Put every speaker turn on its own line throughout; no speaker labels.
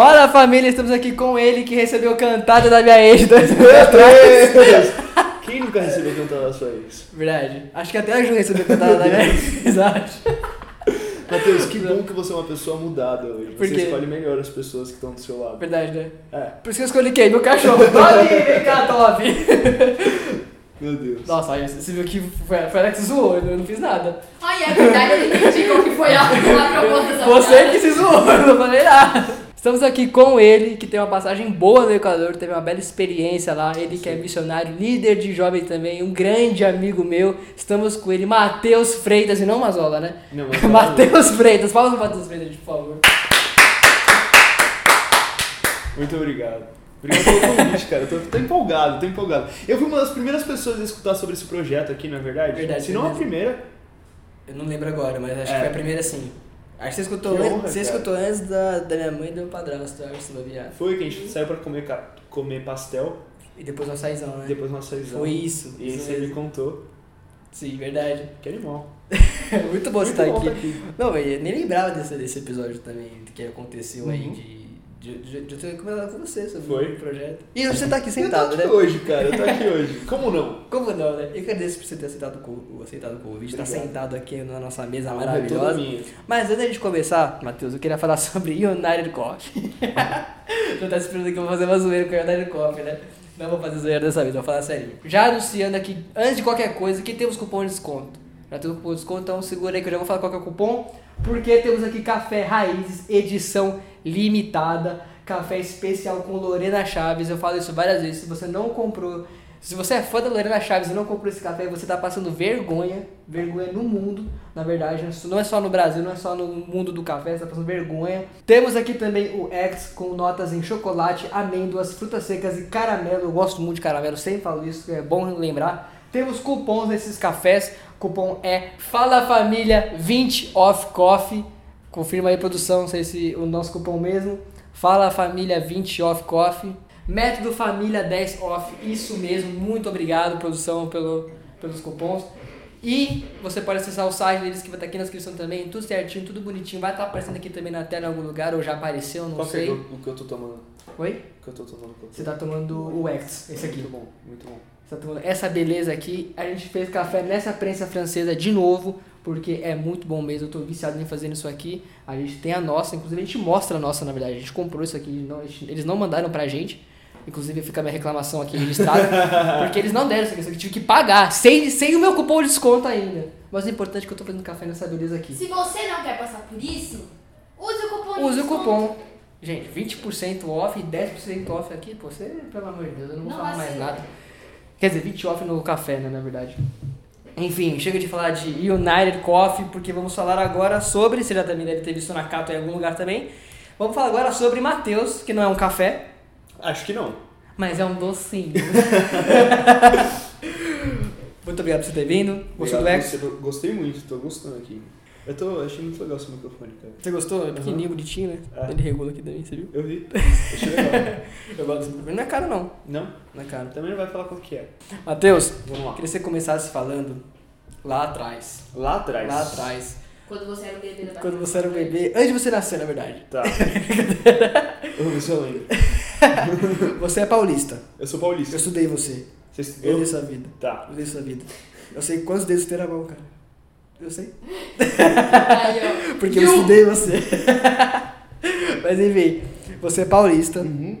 Fala família, estamos aqui com ele que recebeu cantada da minha ex dois
Meu Deus! Quem nunca recebeu cantada da sua ex?
Verdade. Acho que até a Ju recebeu cantada da minha ex, acho.
Matheus, que bom que você é uma pessoa mudada hoje.
Por
Você
quê?
escolhe melhor as pessoas que estão do seu lado.
Verdade, né?
É,
Por isso que eu escolhi quem? Meu cachorro. Toby, vem cá, Toby.
meu Deus.
Nossa, aí você viu que foi, foi ela que se zoou, eu não fiz nada.
Ai, é verdade, eu entendi que foi a, a proposta
Você que se zoou, eu não falei nada. Estamos aqui com ele, que tem uma passagem boa no Equador, teve uma bela experiência lá. Ele que é missionário, líder de jovem também, um grande amigo meu. Estamos com ele, Matheus Freitas, e não Mazola, né?
Não,
Matheus Freitas, fala pro Matheus Freitas, por favor.
Muito obrigado. Obrigado pelo convite, cara. Eu tô, tô empolgado, tô empolgado. Eu fui uma das primeiras pessoas a escutar sobre esse projeto aqui, não é verdade?
Verdade,
Se não a primeira.
Eu não lembro agora, mas acho
É.
que foi a primeira sim. Acho que você escutou,
Que
antes-
honra,
você
cara.
escutou antes da, da minha mãe e do meu padrasto, acho que você viado.
Foi que a gente saiu pra comer, comer pastel,
E depois o açaizão, né?
depois nossa saída.
Foi isso.
E aí
isso
você me
mesmo.
contou.
Sim, verdade.
Que animal.
Muito bom você estar
bom
aqui.
tá aqui.
Não, eu nem lembrava desse, desse episódio também que aconteceu aí
Uhum.
de, de, de, de eu ter comentado com você sobre
Foi.
o projeto. E você tá aqui
Eu
sentado,
tô
né?
aqui hoje, cara. Eu tô aqui hoje. Como não?
Como não, né? Eu agradeço por você ter aceitado o, aceitado o convite,
Obrigado.
sentado aqui na nossa mesa
é
maravilhosa. Mas antes da gente começar, Matheus, eu queria falar sobre United Coffee. Não tá esperando que eu vou fazer uma zoeira com United Coffee, né? Não vou fazer zoeira dessa vez, vou falar sério. Já anunciando aqui, antes de qualquer coisa, que temos cupom de desconto. Já temos cupom de desconto, então segura aí que eu já vou falar qual que é o cupom. Porque temos aqui café Raízes, edição limitada. Café especial com Lorena Chaves. Eu falo isso várias vezes. Se você não comprou se você é fã da Lorena Chaves e não comprou esse café, você tá passando vergonha, vergonha no mundo, na verdade, não é só no Brasil, não é só no mundo do café, você tá passando vergonha. Temos aqui também o X com notas em chocolate, amêndoas, frutas secas e caramelo. Eu gosto muito de caramelo, sempre falo isso, é bom lembrar. Temos cupons nesses cafés. Cupom é Fala Família 20 off coffee. Confirma aí produção, não sei se o nosso cupom mesmo. Fala Família 20 off coffee. Método Família 10 off, isso mesmo. Muito obrigado, produção, pelo, pelos cupons. E você pode acessar o site deles que vai estar aqui na descrição também, tudo certinho, tudo bonitinho. Vai estar aparecendo aqui também na tela em algum lugar, ou já apareceu, não
Qual é
sei.
o o que eu tô tomando?
Oi?
O que eu tô tomando? tô-
Você tá tomando o X, esse aqui.
Muito bom, muito bom.
Essa beleza aqui. A gente fez café nessa prensa francesa de novo, porque é muito bom mesmo. Eu tô viciado em fazer isso aqui. A gente tem a nossa, inclusive a gente mostra a nossa, na verdade. A gente comprou isso aqui, não- gente- eles não mandaram pra gente. Inclusive fica a minha reclamação aqui registrada, porque eles não deram isso aqui, isso aqui eu tive que pagar, sem, sem o meu cupom de desconto ainda. Mas o importante é que eu tô fazendo café nessa beleza aqui.
Se você não quer passar por isso, use o cupom de
Use o
desconto.
cupom. Gente, 20% off e 10% off aqui, pô, você, pelo amor de Deus, eu não vou
Não
falar mais
vacila.
nada. Quer dizer, 20 off no café, né, na verdade. Enfim, chega de falar de United Coffee, porque vamos falar agora sobre, você já também deve ter visto na Cato em algum lugar também. Vamos falar agora sobre Matheus, que não é um café,
Acho que não.
mas é um docinho. Muito obrigado por você ter vindo. Gostou do
Gostei muito, tô gostando aqui. Eu tô, achei muito legal seu microfone, cara.
Você gostou? É pequenininho, bonitinho, né?
É.
Ele regula aqui também, você viu?
Eu vi. Achei legal.
Eu gosto desse microfone. Não é caro, não.
não?
Não é caro.
Também não vai falar qual que é.
Matheus,
Vamos lá.
queria que você começasse falando lá atrás.
Lá atrás.
Lá atrás.
Quando você era um bebê da
Quando você era um bebê. Antes de você nascer, na verdade.
Tá. eu eu lembro.
Você é paulista.
Eu sou paulista.
Eu estudei você.
Você
Eu
estudou?
dei sua vida.
Tá.
Eu dei sua vida. Eu sei quantos dedos tem na mão, cara. Eu sei.
Aí, ó.
Porque eu estudei você. Mas enfim, você é paulista
Uhum.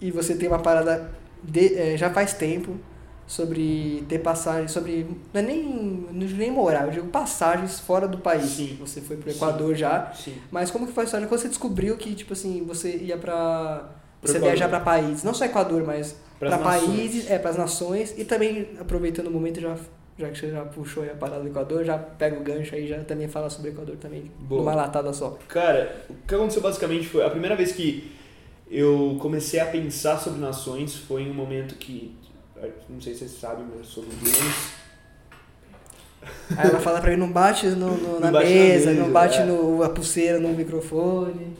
e você tem uma parada de- é, já faz tempo sobre ter passagem, sobre. Não é nem, não digo nem moral, eu digo passagens fora do país.
Sim.
Você foi pro
Sim.
Equador já.
Sim.
Mas como que foi a história? Quando você descobriu que, tipo assim, você ia pra.
Pro
você
Equador.
viajar pra países, não só Equador, mas
Pras
pra
nações.
países, é, pras nações, e também, aproveitando o momento, já, já que você já puxou a parada do Equador, já pega o gancho aí, já também fala sobre o Equador também,
Boa.
numa latada só.
Cara, o que aconteceu basicamente foi a primeira vez que eu comecei a pensar sobre nações foi em um momento que não sei se vocês sabem, mas do Dunamis.
Aí ela fala pra mim, não bate no, no-
Não
na,
bate na
mesa,
mesa,
não bate
é.
no, a pulseira no microfone.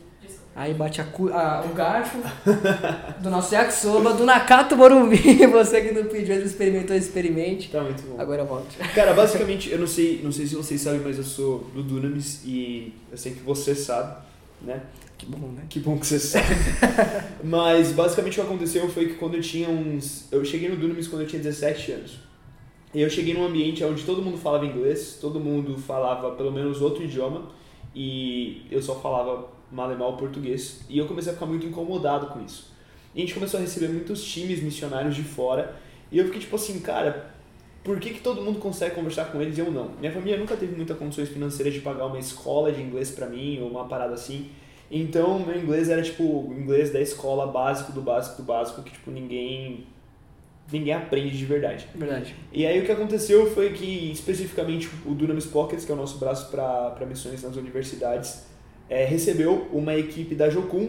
Aí bate a, a- o garfo do nosso yakisoba, do Nakato Morumbi. Você que não pediu, ele experimentou, experimente.
Tá muito bom.
Agora volta.
Cara, basicamente, eu não sei, não sei se vocês sabem, mas eu sou do Dunamis e eu sei que você sabe. né?
Que bom, né?
Que bom que você sabe. Mas basicamente o que aconteceu foi que quando eu tinha uns. Eu cheguei no Dunamis quando eu tinha 17 anos. E eu cheguei num ambiente onde todo mundo falava inglês, todo mundo falava pelo menos outro idioma, e eu só falava mal e mal português. E eu comecei a ficar muito incomodado com isso. E a gente começou a receber muitos times missionários de fora, e eu fiquei tipo assim, cara, por que, que todo mundo consegue conversar com eles e eu não? Minha família nunca teve muitas condições financeiras de pagar uma escola de inglês para mim, ou uma parada assim. Então, meu inglês era tipo o inglês da escola básico do básico do básico, que tipo ninguém ninguém aprende de verdade.
Verdade.
E aí o que aconteceu foi que, especificamente, o Dunamis Pockets, que é o nosso braço para missões nas universidades, é, recebeu uma equipe da Jocum,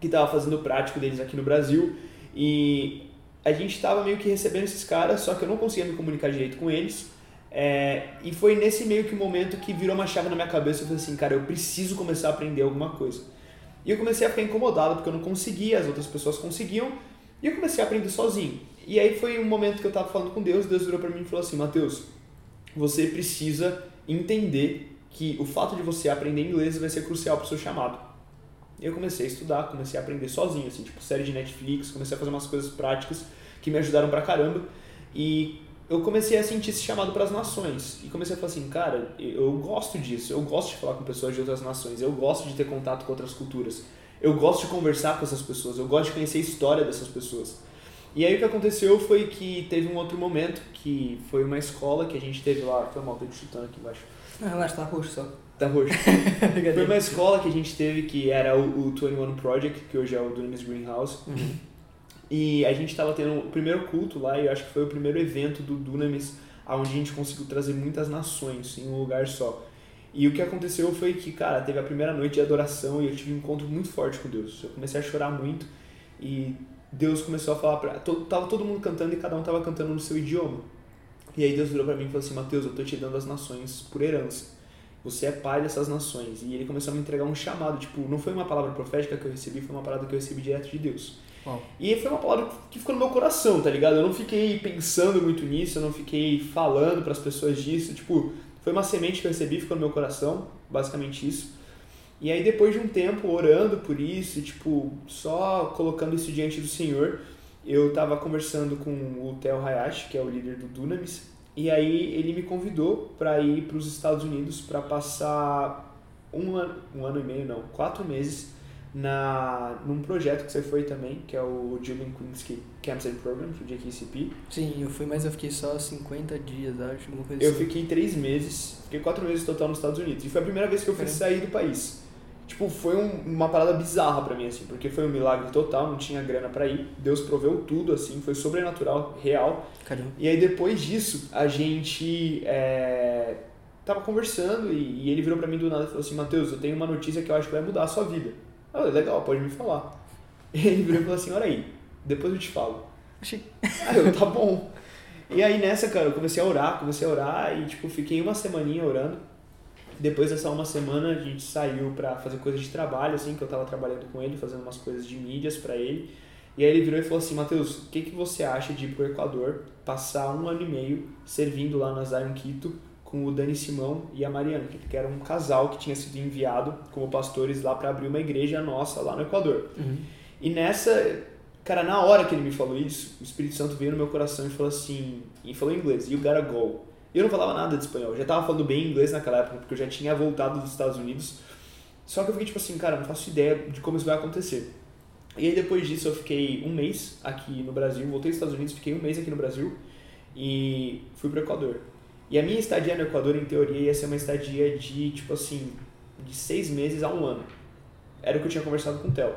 que estava fazendo o prático deles aqui no Brasil, e a gente estava meio que recebendo esses caras, só que eu não conseguia me comunicar direito com eles, é, e foi nesse meio que momento que virou uma chave na minha cabeça, eu falei assim, cara, eu preciso começar a aprender alguma coisa. E eu comecei a ficar incomodado, porque eu não conseguia, as outras pessoas conseguiam, e eu comecei a aprender sozinho. E aí foi um momento que eu estava falando com Deus, Deus virou para mim e falou assim, Mateus, você precisa entender que o fato de você aprender inglês vai ser crucial para o seu chamado. Eu comecei a estudar, comecei a aprender sozinho, assim, tipo série de Netflix, comecei a fazer umas coisas práticas que me ajudaram pra caramba. E eu comecei a sentir esse chamado para as nações. E comecei a falar assim, cara, eu gosto disso, eu gosto de falar com pessoas de outras nações, eu gosto de ter contato com outras culturas, eu gosto de conversar com essas pessoas, eu gosto de conhecer a história dessas pessoas. E aí o que aconteceu foi que teve um outro momento, que foi uma escola que a gente teve lá, foi mal, tô te chutando aqui embaixo.
Não, relaxa, tá roxo só.
Tá roxo. foi uma escola que a gente teve que era o, o 21 Project, que hoje é o Dunamis Greenhouse.
Uhum.
E a gente estava tendo o primeiro culto lá, e eu acho que foi o primeiro evento do Dunamis, onde a gente conseguiu trazer muitas nações em um lugar só. E o que aconteceu foi que, cara, teve a primeira noite de adoração e eu tive um encontro muito forte com Deus. Eu comecei a chorar muito e Deus começou a falar pra. Tava todo mundo cantando e cada um tava cantando no seu idioma. E aí Deus virou para mim e falou assim: Mateus, eu tô te dando as nações por herança. Você é pai dessas nações. E ele começou a me entregar um chamado. Tipo, não foi uma palavra profética que eu recebi, foi uma palavra que eu recebi direto de Deus. E foi uma palavra que ficou no meu coração, tá ligado? Eu não fiquei pensando muito nisso, eu não fiquei falando para as pessoas disso. Tipo, foi uma semente que eu recebi, ficou no meu coração, basicamente isso. E aí depois de um tempo orando por isso, tipo, só colocando isso diante do Senhor, eu tava conversando com o Theo Hayashi, que é o líder do Dunamis, e aí ele me convidou para ir para os Estados Unidos para passar um ano, um ano e meio, não, quatro meses na num projeto que você foi também, que é o Julian Quincy Camps and Programs, o JKCP.
Sim, eu fui, mas eu fiquei só 50 dias, acho, alguma coisa
Eu
assim.
fiquei três meses, fiquei quatro meses total nos Estados Unidos. E foi a primeira vez que eu fui
Caramba.
sair do país. Tipo, foi um- uma parada bizarra pra mim, assim, porque foi um milagre total, não tinha grana pra ir. Deus proveu tudo, assim, foi sobrenatural, real.
Caramba.
E aí depois disso, a gente é, tava conversando e, e ele virou pra mim do nada e falou assim, Matheus, eu tenho uma notícia que eu acho que vai mudar a sua vida. Eu falei, legal, pode me falar. E ele virou e falou assim, olha aí, depois eu te falo.
Achei.
Aí eu, tá bom. E aí nessa, cara, eu comecei a orar, comecei a orar e, tipo, fiquei uma semaninha orando. Depois dessa uma semana, a gente saiu pra fazer coisas de trabalho, assim, que eu tava trabalhando com ele, fazendo umas coisas de mídias pra ele. E aí ele virou e falou assim, Matheus, o que, que você acha de ir pro Equador, passar um ano e meio servindo lá na Zion Quito com o Dani Simão e a Mariana, que era um casal que tinha sido enviado como pastores lá pra abrir uma igreja nossa lá no Equador.
Uhum.
E nessa, cara, na hora que ele me falou isso, o Espírito Santo veio no meu coração e falou assim, e falou em inglês, you gotta go. E eu não falava nada de espanhol, eu já tava falando bem inglês naquela época, porque eu já tinha voltado dos Estados Unidos. Só que eu fiquei tipo assim, cara, não faço ideia de como isso vai acontecer. E aí depois disso eu fiquei um mês aqui no Brasil, voltei dos Estados Unidos, fiquei um mês aqui no Brasil e fui pro Equador. E a minha estadia no Equador, em teoria, ia ser uma estadia de, tipo assim, de seis meses a um ano. Era o que eu tinha conversado com o Theo.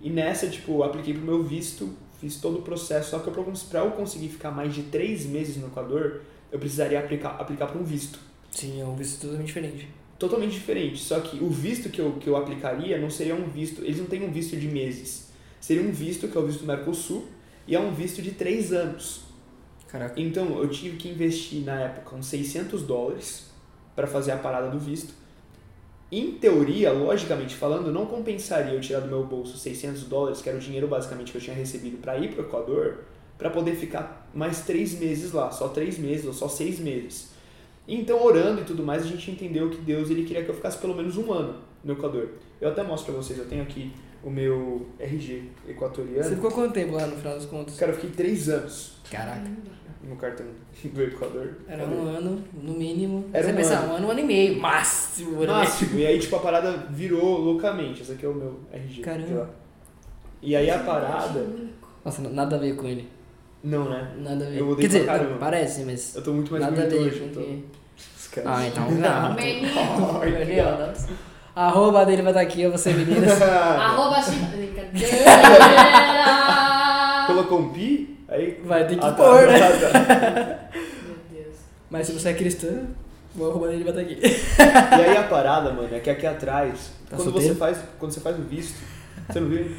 E nessa, tipo, apliquei pro meu visto, fiz todo o processo, só que eu, pra eu conseguir ficar mais de três meses no Equador, eu precisaria aplicar, aplicar para um visto.
Sim, é um visto totalmente diferente.
Totalmente diferente, só que o visto que eu, que eu aplicaria não seria um visto, eles não têm um visto de meses. Seria um visto que é o visto Mercosul, e é um visto de três anos.
Caraca.
Então eu tive que investir na época uns 600 dólares para fazer a parada do visto. Em teoria, logicamente falando, não compensaria eu tirar do meu bolso 600 dólares, que era o dinheiro basicamente que eu tinha recebido para ir para o Equador, para poder ficar mais três meses lá, só três meses ou só seis meses. Então, orando e tudo mais, a gente entendeu que Deus ele queria que eu ficasse pelo menos um ano no Equador. Eu até mostro pra vocês, eu tenho aqui o meu RG equatoriano.
Você ficou quanto tempo lá no final dos contos?
Cara, eu fiquei três anos
Caraca.
no cartão do Equador.
Era um ano, no mínimo.
Era
você
um
pensar,
ano.
um ano, um ano e meio, máximo. né?
Máximo. E aí, tipo, a parada virou loucamente. Esse aqui é o meu RG.
Caramba.
E aí a parada.
Nossa, nada a ver com ele.
Não, né?
Nada a ver.
Eu odeio
Quer dizer,
caramba.
parece, mas
Eu tô muito mais
nada a
bonito
ver
hoje.
com
então.
que...
Esquece.
Ah, então não.
Menino.
Deus. A arroba dele vai estar aqui, eu você meninas.
Arroba. Brincadeira.
Colocou um pi? Aí.
Vai ter que
Ah, tá,
pôr, né?
tá, tá.
Meu Deus.
Mas se você é cristã, o arroba dele vai estar aqui.
E aí a parada, mano, é que aqui atrás,
Tá
quando
solteiro?
você faz, quando você faz o visto, você não viu?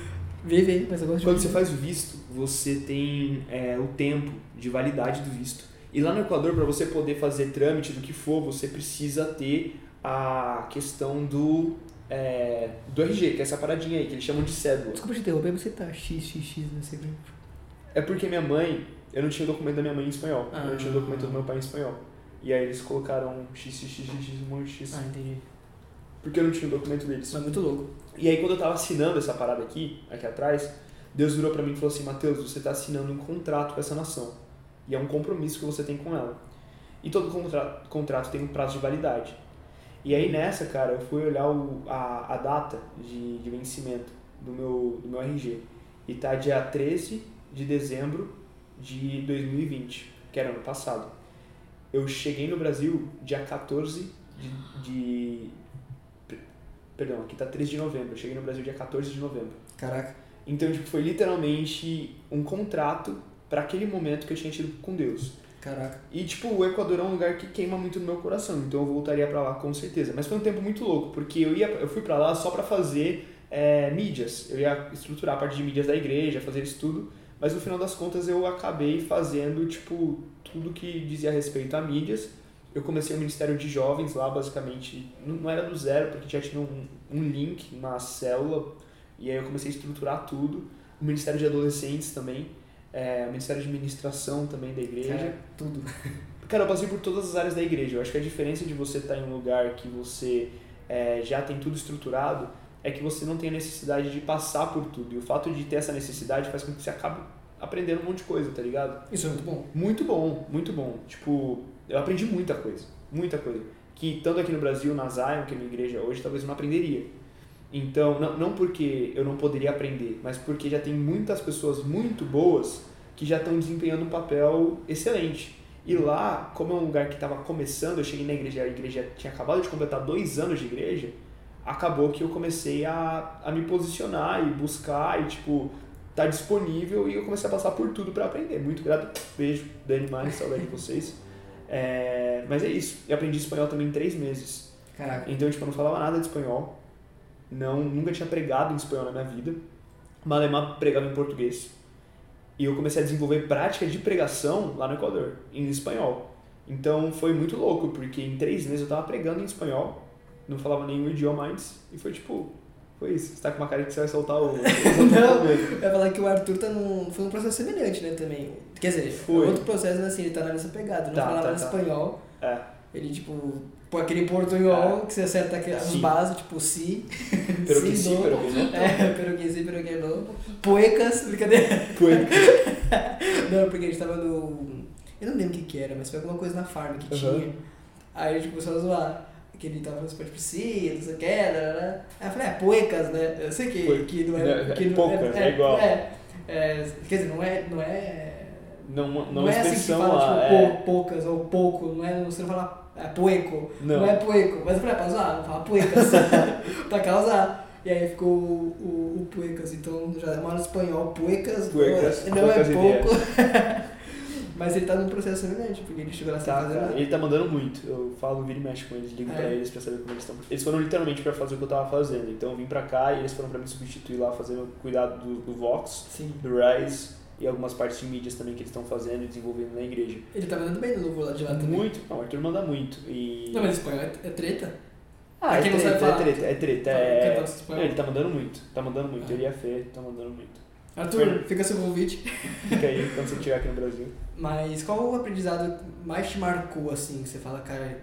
Vive, mas eu gosto de
Quando você faz o visto, você tem é, o tempo de validade do visto. E lá no Equador, para você poder fazer trâmite do que for, você precisa ter a questão do é, do RG, que é essa paradinha aí, que eles chamam de cédula.
Desculpa te interromper, você tá XXX nesse grupo.
É porque minha mãe, eu não tinha o documento da minha mãe em espanhol, eu não tinha o
Ah.
documento do meu pai em espanhol. E aí eles colocaram XXXX, um monte de X,
Ah, entendi.
porque eu não tinha o documento deles.
Mas muito louco.
E aí quando eu tava assinando essa parada aqui, aqui atrás, Deus virou pra mim e falou assim, Mateus, você tá assinando um contrato com essa nação. E é um compromisso que você tem com ela. E todo contra contrato tem um prazo de validade. E aí nessa, cara, eu fui olhar o, a, a data de, de vencimento do meu, do meu RG. E tá dia 13 de dezembro de 2020, que era ano passado. Eu cheguei no Brasil dia 14 de, de Perdão, aqui tá 13 de novembro. Eu cheguei no Brasil dia 14 de novembro.
Caraca.
Então, tipo, foi literalmente um contrato para aquele momento que eu tinha tido com Deus.
Caraca.
E, tipo, o Equador é um lugar que queima muito no meu coração, então eu voltaria para lá com certeza. Mas foi um tempo muito louco, porque eu, ia, eu fui para lá só para fazer é, mídias. Eu ia estruturar a parte de mídias da igreja, fazer isso tudo. Mas no final das contas eu acabei fazendo, tipo, tudo que dizia respeito a mídias. Eu comecei o Ministério de Jovens lá, basicamente. Não não era do zero, porque já tinha um, um link, uma célula. E aí eu comecei a estruturar tudo. O Ministério de Adolescentes também. É, o Ministério de Administração também da igreja.
Cara, tudo.
Cara, eu passei por todas as áreas da igreja. Eu acho que a diferença de você estar em um lugar que você é, já tem tudo estruturado é que você não tem a necessidade de passar por tudo. E o fato de ter essa necessidade faz com que você acabe aprendendo um monte de coisa, tá ligado?
Isso é muito bom.
Muito bom, muito bom. Tipo, eu aprendi muita coisa. Muita coisa. Que tanto aqui no Brasil, na Zion, que é a minha igreja hoje, talvez eu não aprenderia. Então, não, não porque eu não poderia aprender, mas porque já tem muitas pessoas muito boas que já estão desempenhando um papel excelente. E lá, como é um lugar que estava começando, eu cheguei na igreja, a igreja tinha acabado de completar dois anos de igreja, acabou que eu comecei a, a me posicionar e buscar e, tipo, tá disponível e eu comecei a passar por tudo para aprender. Muito grato. Beijo, Dani Mari, saudade de vocês. É, mas é isso. Eu aprendi espanhol também em três meses.
Caraca.
Então, tipo, eu não falava nada de espanhol. Não, nunca tinha pregado em espanhol na minha vida. Malemar pregava em português. E eu comecei a desenvolver prática de pregação lá no Equador, em espanhol. Então foi muito louco, porque em três meses eu tava pregando em espanhol, não falava nenhum idioma antes, e foi tipo, foi isso. Você tá com uma cara que você vai soltar o.
Não, eu ia falar que o Arthur tá num, foi num processo semelhante, né, também. Quer dizer,
Foi.
outro processo, né, assim, ele tá nessa pegada. Não
Tá,
falava
tá, tá.
espanhol.
É.
Ele, tipo, põe aquele portunhol que você acerta aqui, as bases, tipo, si.
Pero que
si,
sim,
no.
pero que não.
É, pero que sim, pero que não. Poecas, brincadeira.
Foi.
Não, porque a gente tava no. Eu não lembro o que que era, mas foi alguma coisa na farm que
Uhum.
tinha. Aí a gente começou a zoar. Que ele tava falando tipo, sim, não sei o que, né? Aí eu falei, é, poecas, né? Eu sei que, que não é.
É,
que não
poucas, é igual.
É, é, quer dizer, não é. Não é
Não, não,
não, é assim que fala, tipo,
é.
pou- poucas ou pouco, não é, você não fala é, poeco, não.
Não.
é poeco, mas eu falei, é pra zoar, não fala poecas, pra causar. E aí ficou o, o, o poecas, então já mora no espanhol, poecas,
Poecas,
não, é- não é pouco. mas ele tá num processo semelhante, porque ele chegou lá sem
Tá,
nada.
ele tá mandando muito. Eu falo, vira e mexe com eles, ligo
É.
pra eles pra saber como eles estão. Eles foram literalmente pra fazer o que eu tava fazendo. Então eu vim pra cá e eles foram pra me substituir lá, fazendo cuidado do, do Vox,
Sim.
do Rise e algumas partes de mídias também que eles estão fazendo e desenvolvendo na igreja.
Ele tá mandando bem no novo lá de lá também.
Muito, não, o Arthur manda muito. E...
Não, mas espanhol é, é treta?
Ah, é
não
treta, é treta, é treta. É...
espanhol.
Não, ele tá mandando muito, tá mandando muito.
Ah.
Ele é tá mandando muito.
Arthur, fica seu convite.
Fica aí quando você estiver aqui no Brasil.
Mas qual o aprendizado mais te marcou, assim, que você fala, cara,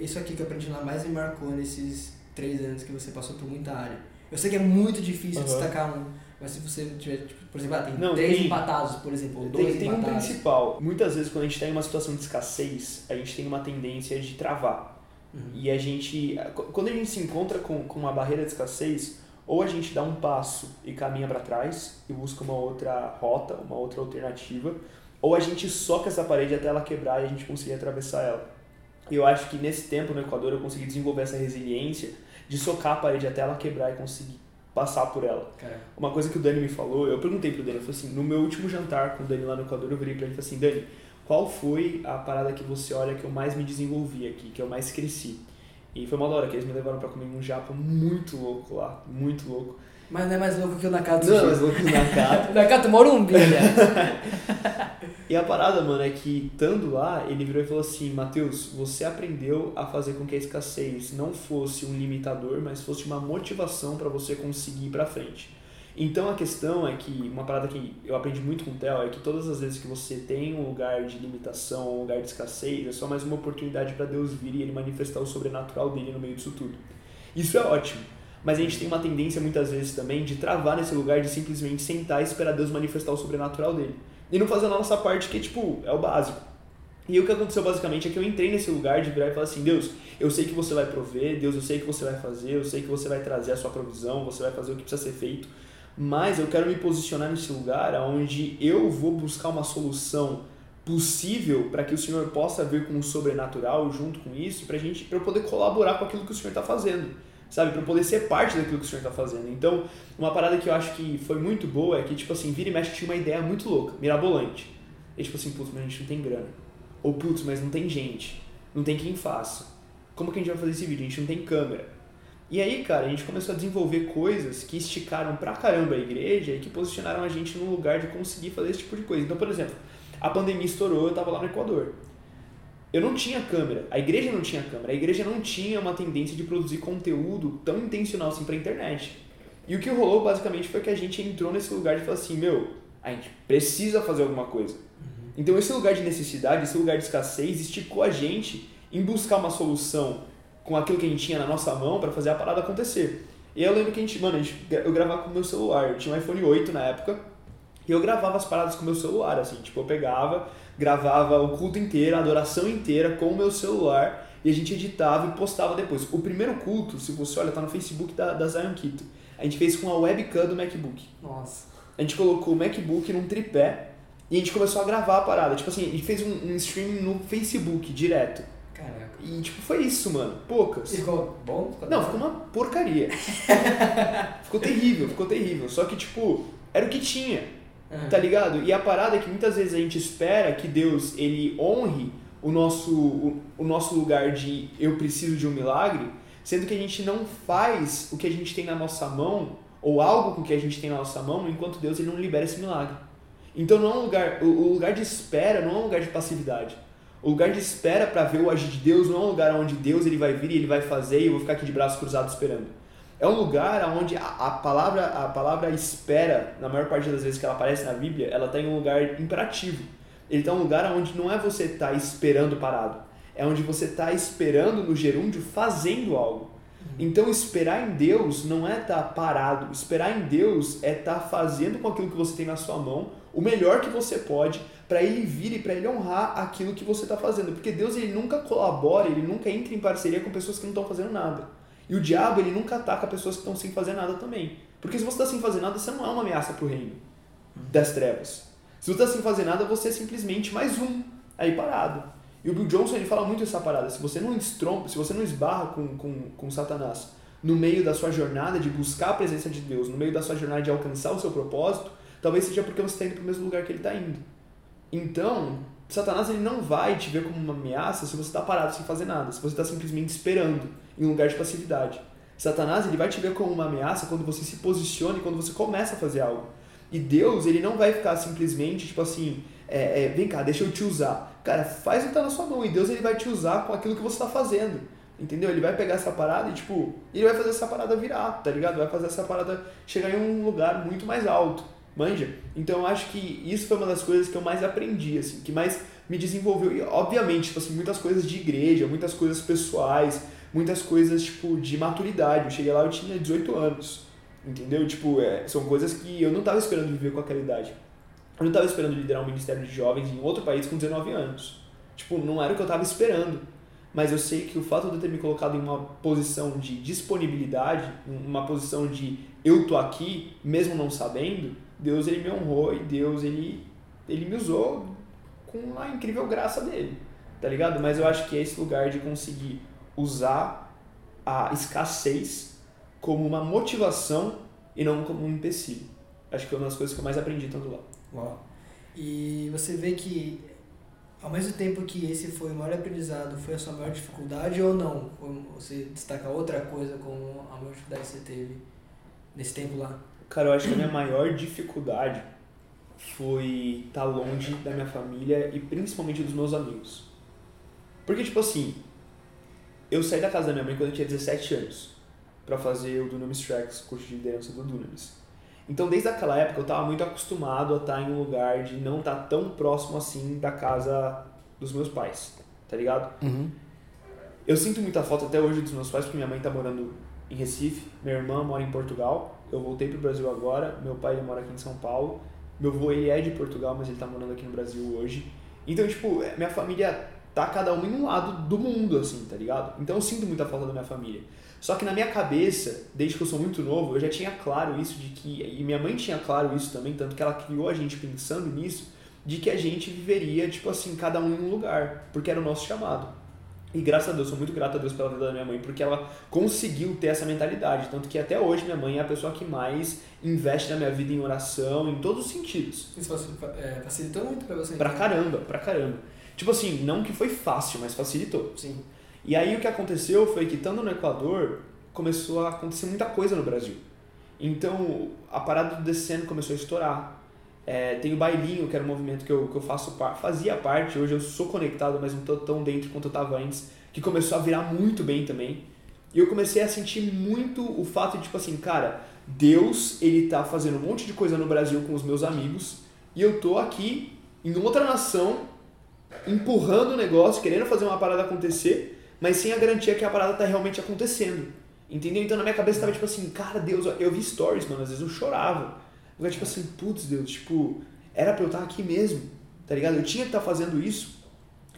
isso aqui que eu aprendi lá mais me marcou nesses três anos que você passou por muita área? Eu sei que é muito difícil
Aham.
destacar um, mas se você tiver, tipo, por exemplo, ah, tem
Não,
três
tem-
empatados, por exemplo, ou dois
Tem, tem um
empatados.
principal. Muitas vezes, quando a gente está em uma situação de escassez, a gente tem uma tendência de travar.
Uhum.
E a gente. Quando a gente se encontra com, com uma barreira de escassez, ou a gente dá um passo e caminha para trás e busca uma outra rota, uma outra alternativa, ou a gente soca essa parede até ela quebrar e a gente conseguir atravessar ela. E eu acho que nesse tempo no Equador eu consegui desenvolver essa resiliência de socar a parede até ela quebrar e conseguir passar por ela. Uma coisa que o Dani me falou, eu perguntei pro Dani, eu falei assim, no meu último jantar com o Dani lá no Equador, eu virei pra ele e falei assim, Dani, qual foi a parada que você olha que eu mais me desenvolvi aqui, que eu mais cresci? E foi uma hora que eles me levaram pra comer um japa muito louco lá, muito louco.
Mas não é mais louco que o Nakato
Não,
Sushi.
mas louco na cara.
O Nakato Morumbi, né?
E a parada, mano, é que estando lá, ele virou e falou assim, Matheus, você aprendeu a fazer com que a escassez não fosse um limitador, mas fosse uma motivação pra você conseguir ir pra frente. Então a questão é que, uma parada que eu aprendi muito com o Theo, é que todas as vezes que você tem um lugar de limitação, um lugar de escassez, é só mais uma oportunidade pra Deus vir e ele manifestar o sobrenatural dele no meio disso tudo. Isso é ótimo. Mas a gente tem uma tendência muitas vezes também de travar nesse lugar de simplesmente sentar e esperar Deus manifestar o sobrenatural dele. E não fazer a nossa parte que, tipo, é o básico. E o que aconteceu basicamente é que eu entrei nesse lugar de virar e falar assim: Deus, eu sei que você vai prover, Deus, eu sei que você vai fazer, eu sei que você vai trazer a sua provisão, você vai fazer o que precisa ser feito, mas eu quero me posicionar nesse lugar onde eu vou buscar uma solução possível para que o Senhor possa vir com o sobrenatural junto com isso, para gente, para eu poder colaborar com aquilo que o Senhor está fazendo, sabe, para poder ser parte daquilo que o Senhor está fazendo. Então, uma parada que eu acho que foi muito boa é que tipo assim, vira e mexe tinha uma ideia muito louca, mirabolante. E tipo assim, putz, mas a gente não tem grana. Ou putz, mas não tem gente, não tem quem faça. Como que a gente vai fazer esse vídeo? A gente não tem câmera. E aí, cara, a gente começou a desenvolver coisas que esticaram pra caramba a igreja e que posicionaram a gente num lugar de conseguir fazer esse tipo de coisa. Então, por exemplo, a pandemia estourou, eu tava lá no Equador. Eu não tinha câmera, a igreja não tinha câmera, a igreja não tinha uma tendência de produzir conteúdo tão intencional assim pra internet. E o que rolou basicamente foi que a gente entrou nesse lugar de falar assim, meu, a gente precisa fazer alguma coisa. Então esse lugar de necessidade, esse lugar de escassez esticou a gente em buscar uma solução com aquilo que a gente tinha na nossa mão para fazer a parada acontecer. E eu lembro que a gente, mano, a gente, eu gravava com o meu celular, eu tinha um iPhone 8 na época, e eu gravava as paradas com o meu celular, assim, tipo, eu pegava, gravava o culto inteiro, a adoração inteira com o meu celular, e a gente editava e postava depois. O primeiro culto, se você olha, tá no Facebook da, da Zion Quito. A gente fez com a webcam do MacBook.
Nossa.
A gente colocou o MacBook num tripé e a gente começou a gravar a parada. Tipo assim, a gente fez um, um streaming no Facebook direto.
Caraca.
E tipo, foi isso, mano. Poucas.
E ficou bom? Ficou
Não, ficou uma porcaria. ficou terrível, ficou terrível. Só que, tipo, era o que tinha,
Aham.
tá ligado? E a parada é que muitas vezes a gente espera que Deus, ele honre o nosso, o, o nosso lugar de eu preciso de um milagre, sendo que a gente não faz o que a gente tem na nossa mão, ou algo com que a gente tem na nossa mão, enquanto Deus ele não libera esse milagre. Então não é um lugar, o, o lugar de espera não é um lugar de passividade. O lugar de espera para ver o agir de Deus não é um lugar onde Deus ele vai vir e ele vai fazer e eu vou ficar aqui de braços cruzados esperando. É um lugar onde a, a palavra a palavra espera, na maior parte das vezes que ela aparece na Bíblia, ela está em um lugar imperativo. Ele está um lugar onde não é você estar tá esperando parado, é onde você está esperando no gerúndio fazendo algo. Então esperar em Deus não é estar parado, esperar em Deus é estar fazendo com aquilo que você tem na sua mão o melhor que você pode para ele vir e para ele honrar aquilo que você está fazendo, porque Deus ele nunca colabora, ele nunca entra em parceria com pessoas que não estão fazendo nada. E o diabo ele nunca ataca pessoas que estão sem fazer nada também, porque se você está sem fazer nada você não é uma ameaça para o reino das trevas. Se você está sem fazer nada você é simplesmente mais um aí parado. E o Bill Johnson ele fala muito essa parada. Se você não estrompa, se você não esbarra com, com, com Satanás no meio da sua jornada de buscar a presença de Deus, no meio da sua jornada de alcançar o seu propósito, talvez seja porque você está indo para o mesmo lugar que ele está indo. Então, Satanás ele não vai te ver como uma ameaça se você está parado sem fazer nada, se você está simplesmente esperando em um lugar de passividade. Satanás ele vai te ver como uma ameaça quando você se posiciona e quando você começa a fazer algo. E Deus ele não vai ficar simplesmente tipo assim, é, é, vem cá, deixa eu te usar. Cara, faz o que tá na sua mão e Deus ele vai te usar com aquilo que você está fazendo. Entendeu? Ele vai pegar essa parada e, tipo, ele vai fazer essa parada virar, tá ligado? Vai fazer essa parada chegar em um lugar muito mais alto. Manja? Então eu acho que isso foi uma das coisas que eu mais aprendi, assim, que mais me desenvolveu. E, obviamente, tipo assim, muitas coisas de igreja, muitas coisas pessoais, muitas coisas, tipo, de maturidade. Eu cheguei lá, eu tinha 18 anos, entendeu? Tipo, é, são coisas que eu não tava esperando viver com aquela idade. Eu não tava esperando liderar um ministério de jovens em outro país com 19 anos. Tipo, não era o que eu tava esperando. Mas eu sei que o fato de eu ter me colocado em uma posição de disponibilidade, uma posição de eu tô aqui, mesmo não sabendo, Deus ele me honrou e Deus ele, ele me usou com a incrível graça dele, tá ligado? Mas eu acho que é esse lugar de conseguir usar a escassez como uma motivação e não como um empecilho. Acho que é uma das coisas que eu mais aprendi tanto lá.
Uau. E você vê que ao mesmo tempo que esse foi o maior aprendizado, foi a sua maior dificuldade ou não? Você destaca outra coisa como a maior dificuldade que você teve nesse tempo lá?
Cara, eu acho que a minha maior dificuldade foi estar longe da minha família e principalmente dos meus amigos. Porque, tipo assim, eu saí da casa da minha mãe quando eu tinha 17 anos para fazer o Dunamis Tracks, curso de liderança do Dunamis. Então, desde aquela época, eu estava muito acostumado a estar em um lugar de não estar tão próximo assim da casa dos meus pais, tá ligado?
Uhum.
Eu sinto muita falta até hoje dos meus pais, porque minha mãe está morando em Recife, minha irmã mora em Portugal, eu voltei pro Brasil agora, meu pai ele mora aqui em São Paulo, meu avô ele é de Portugal, mas ele está morando aqui no Brasil hoje. Então, tipo, é, minha família tá cada um em um lado do mundo, assim, tá ligado? Então eu sinto muita falta da minha família. Só que na minha cabeça, desde que eu sou muito novo, eu já tinha claro isso de que e minha mãe tinha claro isso também, tanto que ela criou a gente pensando nisso, de que a gente viveria tipo assim, cada um em um lugar, porque era o nosso chamado. E graças a Deus, sou muito grato a Deus pela vida da minha mãe, porque ela conseguiu ter essa mentalidade, tanto que até hoje minha mãe é a pessoa que mais investe na minha vida em oração, em todos os sentidos.
Isso é, facilitou muito pra você?
Pra então? caramba, pra caramba. Tipo assim, não que foi fácil, mas facilitou.
Sim.
E aí o que aconteceu foi que, estando no Equador, começou a acontecer muita coisa no Brasil. Então, a parada do descendo começou a estourar. É, tem o bailinho, que era um movimento que eu, que eu faço fazia parte, hoje eu sou conectado, mas não estou tão dentro quanto eu estava antes, que começou a virar muito bem também. E eu comecei a sentir muito o fato de, tipo assim, cara, Deus, ele tá fazendo um monte de coisa no Brasil com os meus amigos, e eu tô aqui em outra nação, empurrando o negócio, querendo fazer uma parada acontecer, mas sem a garantia que a parada tá realmente acontecendo. Entendeu? Então na minha cabeça tava tipo assim, cara, Deus, eu vi stories, mano, às vezes eu chorava. Eu era tipo assim, putz, Deus, tipo, era pra eu estar aqui mesmo, tá ligado? Eu tinha que estar tá fazendo isso.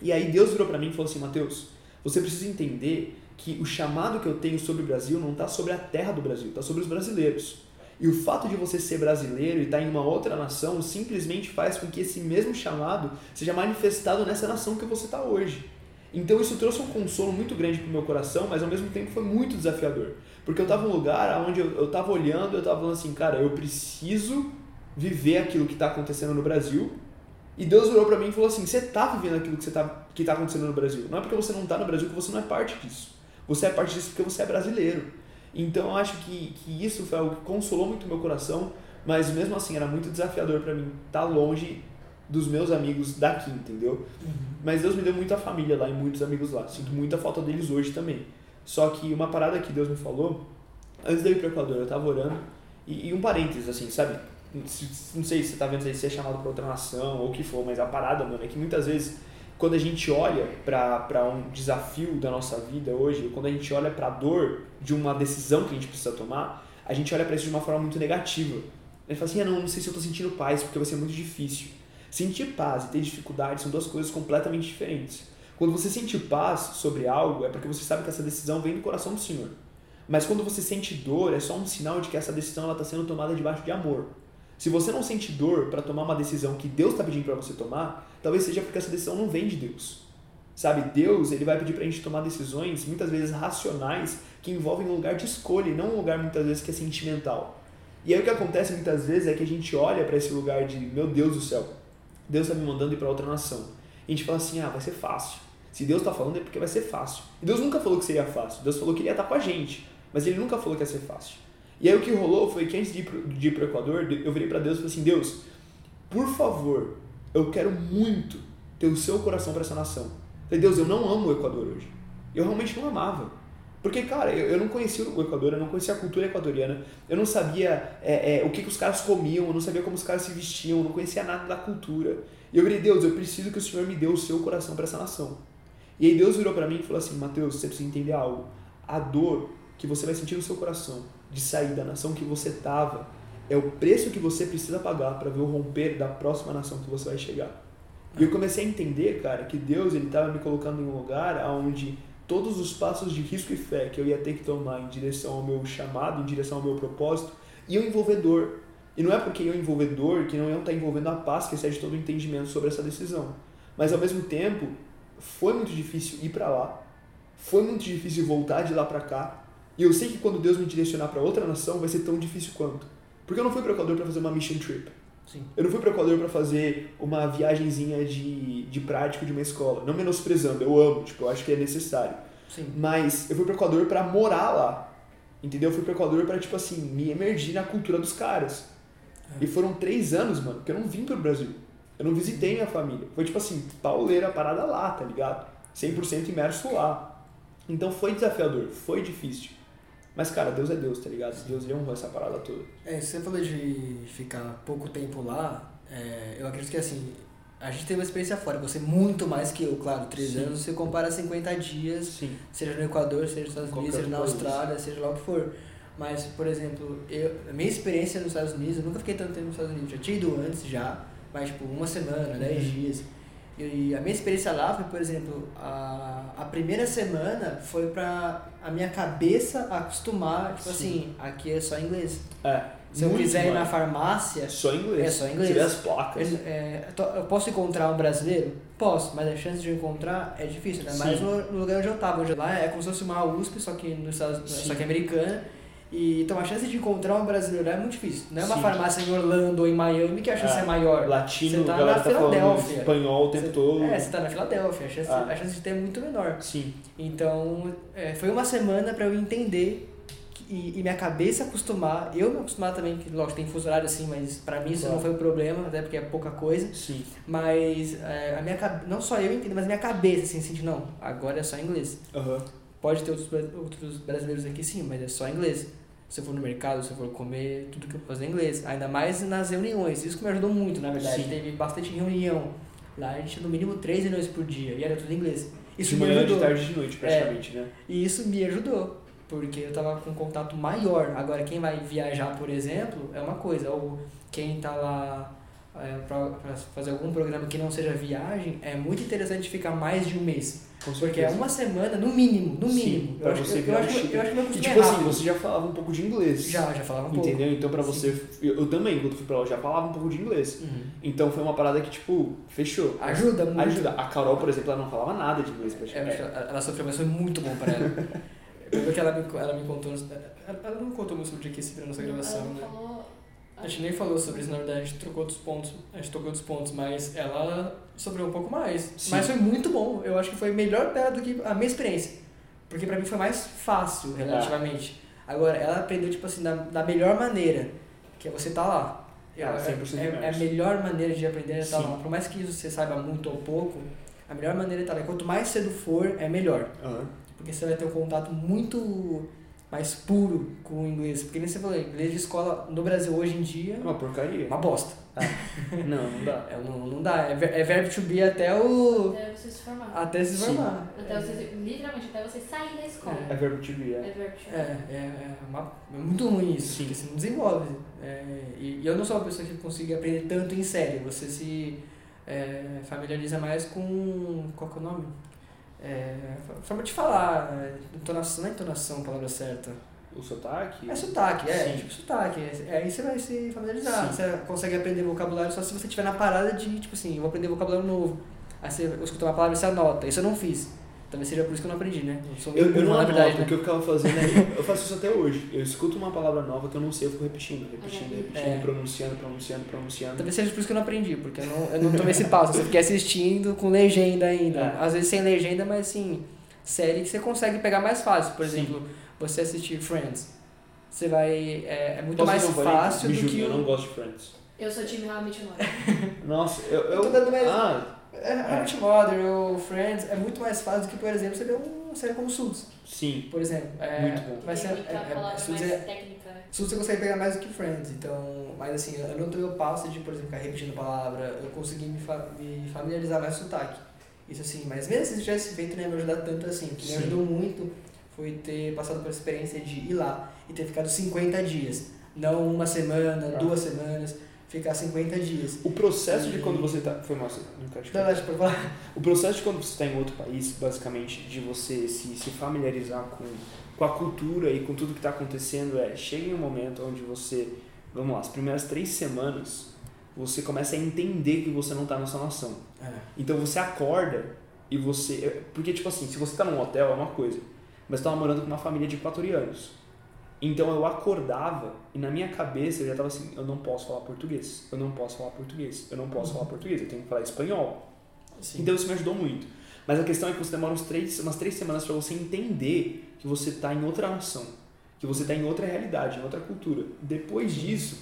E aí Deus virou para mim e falou assim, Mateus, você precisa entender que o chamado que eu tenho sobre o Brasil não está sobre a terra do Brasil, está sobre os brasileiros. E o fato de você ser brasileiro e estar tá em uma outra nação simplesmente faz com que esse mesmo chamado seja manifestado nessa nação que você está hoje. Então isso trouxe um consolo muito grande pro meu coração, mas ao mesmo tempo foi muito desafiador. Porque eu estava num lugar onde eu, eu tava olhando, eu estava falando assim, cara, eu preciso viver aquilo que está acontecendo no Brasil. E Deus virou para mim e falou assim, você está vivendo aquilo que está que tá acontecendo no Brasil. Não é porque você não está no Brasil que você não é parte disso. Você é parte disso porque você é brasileiro. Então eu acho que, que isso foi algo que consolou muito o meu coração, mas mesmo assim era muito desafiador para mim estar tá longe dos meus amigos daqui, entendeu?
Uhum.
Mas Deus me deu muita família lá e muitos amigos lá. Sinto muita falta deles hoje também. Só que uma parada que Deus me falou, antes de eu ir para o Equador, eu tava orando, e, e, um parênteses, assim, sabe? Não sei se você tá vendo aí se é chamado para outra nação ou o que for, mas a parada, mano, é que muitas vezes, quando a gente olha para um desafio da nossa vida hoje, quando a gente olha para a dor de uma decisão que a gente precisa tomar, a gente olha para isso de uma forma muito negativa. A gente fala assim, ah, não, não sei se eu tô sentindo paz, porque vai ser muito difícil. Sentir paz e ter dificuldade são duas coisas completamente diferentes. Quando você sente paz sobre algo, é porque você sabe que essa decisão vem do coração do Senhor. Mas quando você sente dor, é só um sinal de que essa decisão está sendo tomada debaixo de amor. Se você não sente dor para tomar uma decisão que Deus está pedindo para você tomar, talvez seja porque essa decisão não vem de Deus. Sabe, Deus ele vai pedir para a gente tomar decisões muitas vezes racionais que envolvem um lugar de escolha e não um lugar muitas vezes que é sentimental. E aí o que acontece muitas vezes é que a gente olha para esse lugar de meu Deus do céu, Deus está me mandando ir para outra nação. E a gente fala assim, ah, vai ser fácil. Se Deus está falando é porque vai ser fácil. E Deus nunca falou que seria fácil. Deus falou que ele ia estar com a gente. Mas ele nunca falou que ia ser fácil. E aí o que rolou foi que antes de ir para o Equador, eu virei para Deus e falei assim, Deus, por favor, eu quero muito ter o seu coração para essa nação. Falei, Deus, eu não amo o Equador hoje. Eu realmente não amava. Porque, cara, eu, não conhecia o Equador, eu não conhecia a cultura equatoriana, eu não sabia é, é, o que, que os caras comiam, eu não sabia como os caras se vestiam, eu não conhecia nada da cultura. E eu falei, Deus, eu preciso que o Senhor me dê o seu coração para essa nação. E aí Deus virou para mim e falou assim, Mateus, você precisa entender algo. A dor que você vai sentir no seu coração de sair da nação que você tava é o preço que você precisa pagar para ver o romper da próxima nação que você vai chegar. E eu comecei a entender, cara, que Deus ele estava me colocando em um lugar onde todos os passos de risco e fé que eu ia ter que tomar em direção ao meu chamado, em direção ao meu propósito, iam envolver dor. E não é porque iam envolver dor que não iam estar envolvendo a paz que excede todo o entendimento sobre essa decisão. Mas ao mesmo tempo, foi muito difícil ir para lá, foi muito difícil voltar de lá para cá. E eu sei que quando Deus me direcionar para outra nação vai ser tão difícil quanto. Porque eu não fui para o Equador para fazer uma mission trip.
Sim.
Eu não fui para o Equador para fazer uma viagenzinha de, de prática de uma escola. Não menosprezando, eu amo, tipo, eu acho que é necessário.
Sim.
Mas eu fui para o Equador para morar lá. Entendeu? Eu fui para o Equador para, tipo assim, me emergir na cultura dos caras.
É.
E foram três anos, mano, que eu não vim pro Brasil. Eu não visitei minha família. Foi tipo assim, pauleira, parada lá, tá ligado? 100% imerso lá. Então foi desafiador, foi difícil. Mas, cara, Deus é Deus, tá ligado? Deus ele honrou essa parada toda.
É, você falou de ficar pouco tempo lá, é, eu acredito que assim, a gente teve uma experiência fora, você muito mais que eu, claro, três anos, você compara 50 dias,
Sim.
seja no Equador, seja nos Estados Unidos, seja na
país.
Austrália, seja lá o que for. Mas, por exemplo, eu, a minha experiência nos Estados Unidos, eu nunca fiquei tanto tempo nos Estados Unidos, já tinha ido antes já, mas tipo, uma semana, dez dias. E a minha experiência lá foi, por exemplo, a, a primeira semana foi pra a minha cabeça acostumar, tipo
Sim.
assim, aqui é só inglês.
É.
Se eu quiser ir na farmácia,
É só inglês.
É só inglês.
Vê as placas.
eu, é, eu posso encontrar um brasileiro? Posso, mas a chance de eu encontrar é difícil, mais
Sim.
no, no lugar onde eu tava. Onde lá é como se fosse uma USP, só que nos Estados
Sim.
só que americana. E, então a chance de encontrar um brasileiro é muito difícil. Não é uma
Sim.
farmácia em Orlando ou em Miami que a chance é,
É.
maior.
Latino,
Você tá
galera
na
tá
Filadélfia.
espanhol o tempo
Você-
todo.
É, você tá na Filadélfia, a chance,
Ah.
a chance de ter é muito menor.
Sim.
Então, é, foi uma semana pra eu entender e, e minha cabeça acostumar, eu me acostumar também, que lógico, tem fuso horário assim, mas pra mim isso
Claro.
não foi um problema, até porque é pouca coisa.
Sim.
Mas é, a minha não só eu entendo, mas a minha cabeça, assim, de, não, agora é só inglês.
Aham.
Pode ter outros, outros brasileiros aqui sim, mas é só inglês. Se eu for no mercado, se eu for comer, tudo que eu faço é inglês. Ainda mais nas reuniões. Isso que me ajudou muito, na verdade.
Sim.
Teve bastante reunião. Lá a gente tinha no mínimo três reuniões por dia e era tudo em inglês. Isso
de
me
manhã,
ajudou.
de tarde e de noite, praticamente, né?
E isso me ajudou, porque eu tava com contato maior. Agora, quem vai viajar, por exemplo, é uma coisa. Ou quem tá lá é, pra, pra fazer algum programa que não seja viagem, é muito interessante ficar mais de um mês. Porque é uma semana, no mínimo, no
Sim,
mínimo.
pra
eu, acho,
você
eu, eu, acho, eu acho que meu
E tipo
é
assim, você já falava um pouco de inglês.
Já, já falava um pouco.
Entendeu? Então pra
Sim.
você. Eu, eu também, quando fui pra lá, já falava um pouco de inglês.
Uhum.
Então foi uma parada que, tipo, fechou.
Ajuda muito.
Ajuda. A Carol, por exemplo, ela não falava nada de inglês
É,
praticamente.
ela ela sofreu, mas foi muito bom pra ela. Pelo que ela me, ela me contou. Ela, ela não contou muito sobre o que na nossa gravação,
Ela
né?
falou-
A gente nem falou sobre isso, na verdade, a gente trocou outros pontos, a gente tocou outros pontos, mas ela sofreu um pouco mais.
Sim.
Mas foi muito bom, eu acho que foi melhor dela do que a minha experiência. Porque pra mim foi mais fácil, relativamente. Agora, ela aprendeu, tipo assim, da, da melhor maneira, que é você tá lá. Eu-
Ah,
é,
100%
é, é a melhor maneira de aprender é estar
Sim.
lá. Por mais que você saiba muito ou pouco, a melhor maneira é estar lá. Quanto mais cedo for, é melhor.
Aham.
Porque você vai ter um contato muito mais puro com o inglês. Porque nem você falou, inglês de escola no Brasil hoje em dia
É uma porcaria.
é uma bosta.
Não, não dá.
É, não, não dá. É, ver- é verbo to be até o.
Até você se formar.
Até se
Sim.
formar.
Até você, literalmente, até você sair da escola.
É verbo to be,
É,
é.
verbo to
É, é, é, uma- é muito ruim isso,
Sim.
porque você não desenvolve. É, e, e eu não sou uma pessoa que consiga aprender tanto em série. Você se é, familiariza mais com. Qual que é o nome? É, forma de falar, é, entonação, não é entonação a palavra certa.
O sotaque.
É sotaque, é,
Sim.
tipo sotaque. É, aí você vai se familiarizar.
Sim.
Você consegue aprender vocabulário só se você estiver na parada de, tipo assim, eu vou aprender vocabulário novo. Aí você escuta uma palavra e você anota. Isso eu não fiz. Talvez seja por isso que eu não aprendi, né? Eu
Eu, eu não
na
anoto,
verdade,
o que
né?
eu ficava fazendo é, eu faço isso até hoje. Eu escuto uma palavra nova que eu não sei, eu fico repetindo, repetindo, repetindo,
É.
pronunciando, pronunciando, pronunciando.
Talvez seja por isso que eu não aprendi, porque eu não, eu não tomei esse passo. Eu fiquei assistindo com legenda ainda.
É.
Às vezes sem legenda, mas assim, série que você consegue pegar mais fácil. Por
Sim.
exemplo, você assistir Friends. Você vai. É, é muito
Posso
mais fácil do que.
eu não gosto de Friends.
Eu sou time Mother.
Nossa, eu...
Eu tô dando mais-
Ah,
É, How I Met Your Mother ou Friends é muito mais fácil do que, por exemplo, você ver um uma série como Suits,
Sim.
por exemplo. É,
Muito bom.
Vai ser,
muita
é, é, Suits
mais
é,
técnica, né?
Suits você consegue pegar mais do que Friends, então, mas assim, eu não tenho o passo de, por exemplo, ficar repetindo palavra, eu consegui me, fa- me familiarizar mais com o sotaque. Isso assim, mas mesmo se isso tivesse feito, não ia me ajudar tanto assim. O que
Sim.
me ajudou muito foi ter passado por essa experiência de ir lá e ter ficado 50 dias. Não uma semana,
Ah.
duas semanas, ficar 50 dias.
O processo de
E-
quando você tá. Foi mal, não quero te
Não, falar.
O processo de quando você está em outro país, basicamente, de você se, se familiarizar com, com a cultura e com tudo que está acontecendo, é chega em um momento onde você, vamos lá, as primeiras três semanas, você começa a entender que você não está na sua nação. Então você acorda e você. Porque, tipo assim, se você está num hotel é uma coisa, mas você tava morando com uma família de equatorianos. Então eu acordava e na minha cabeça eu já tava assim: eu não posso falar português, eu não posso falar português, eu não posso falar português, eu tenho que falar espanhol.
Sim.
Então isso me ajudou muito. Mas a questão é que você demora uns três, umas três semanas para você entender que você está em outra nação, que você está em outra realidade, em outra cultura. Depois disso,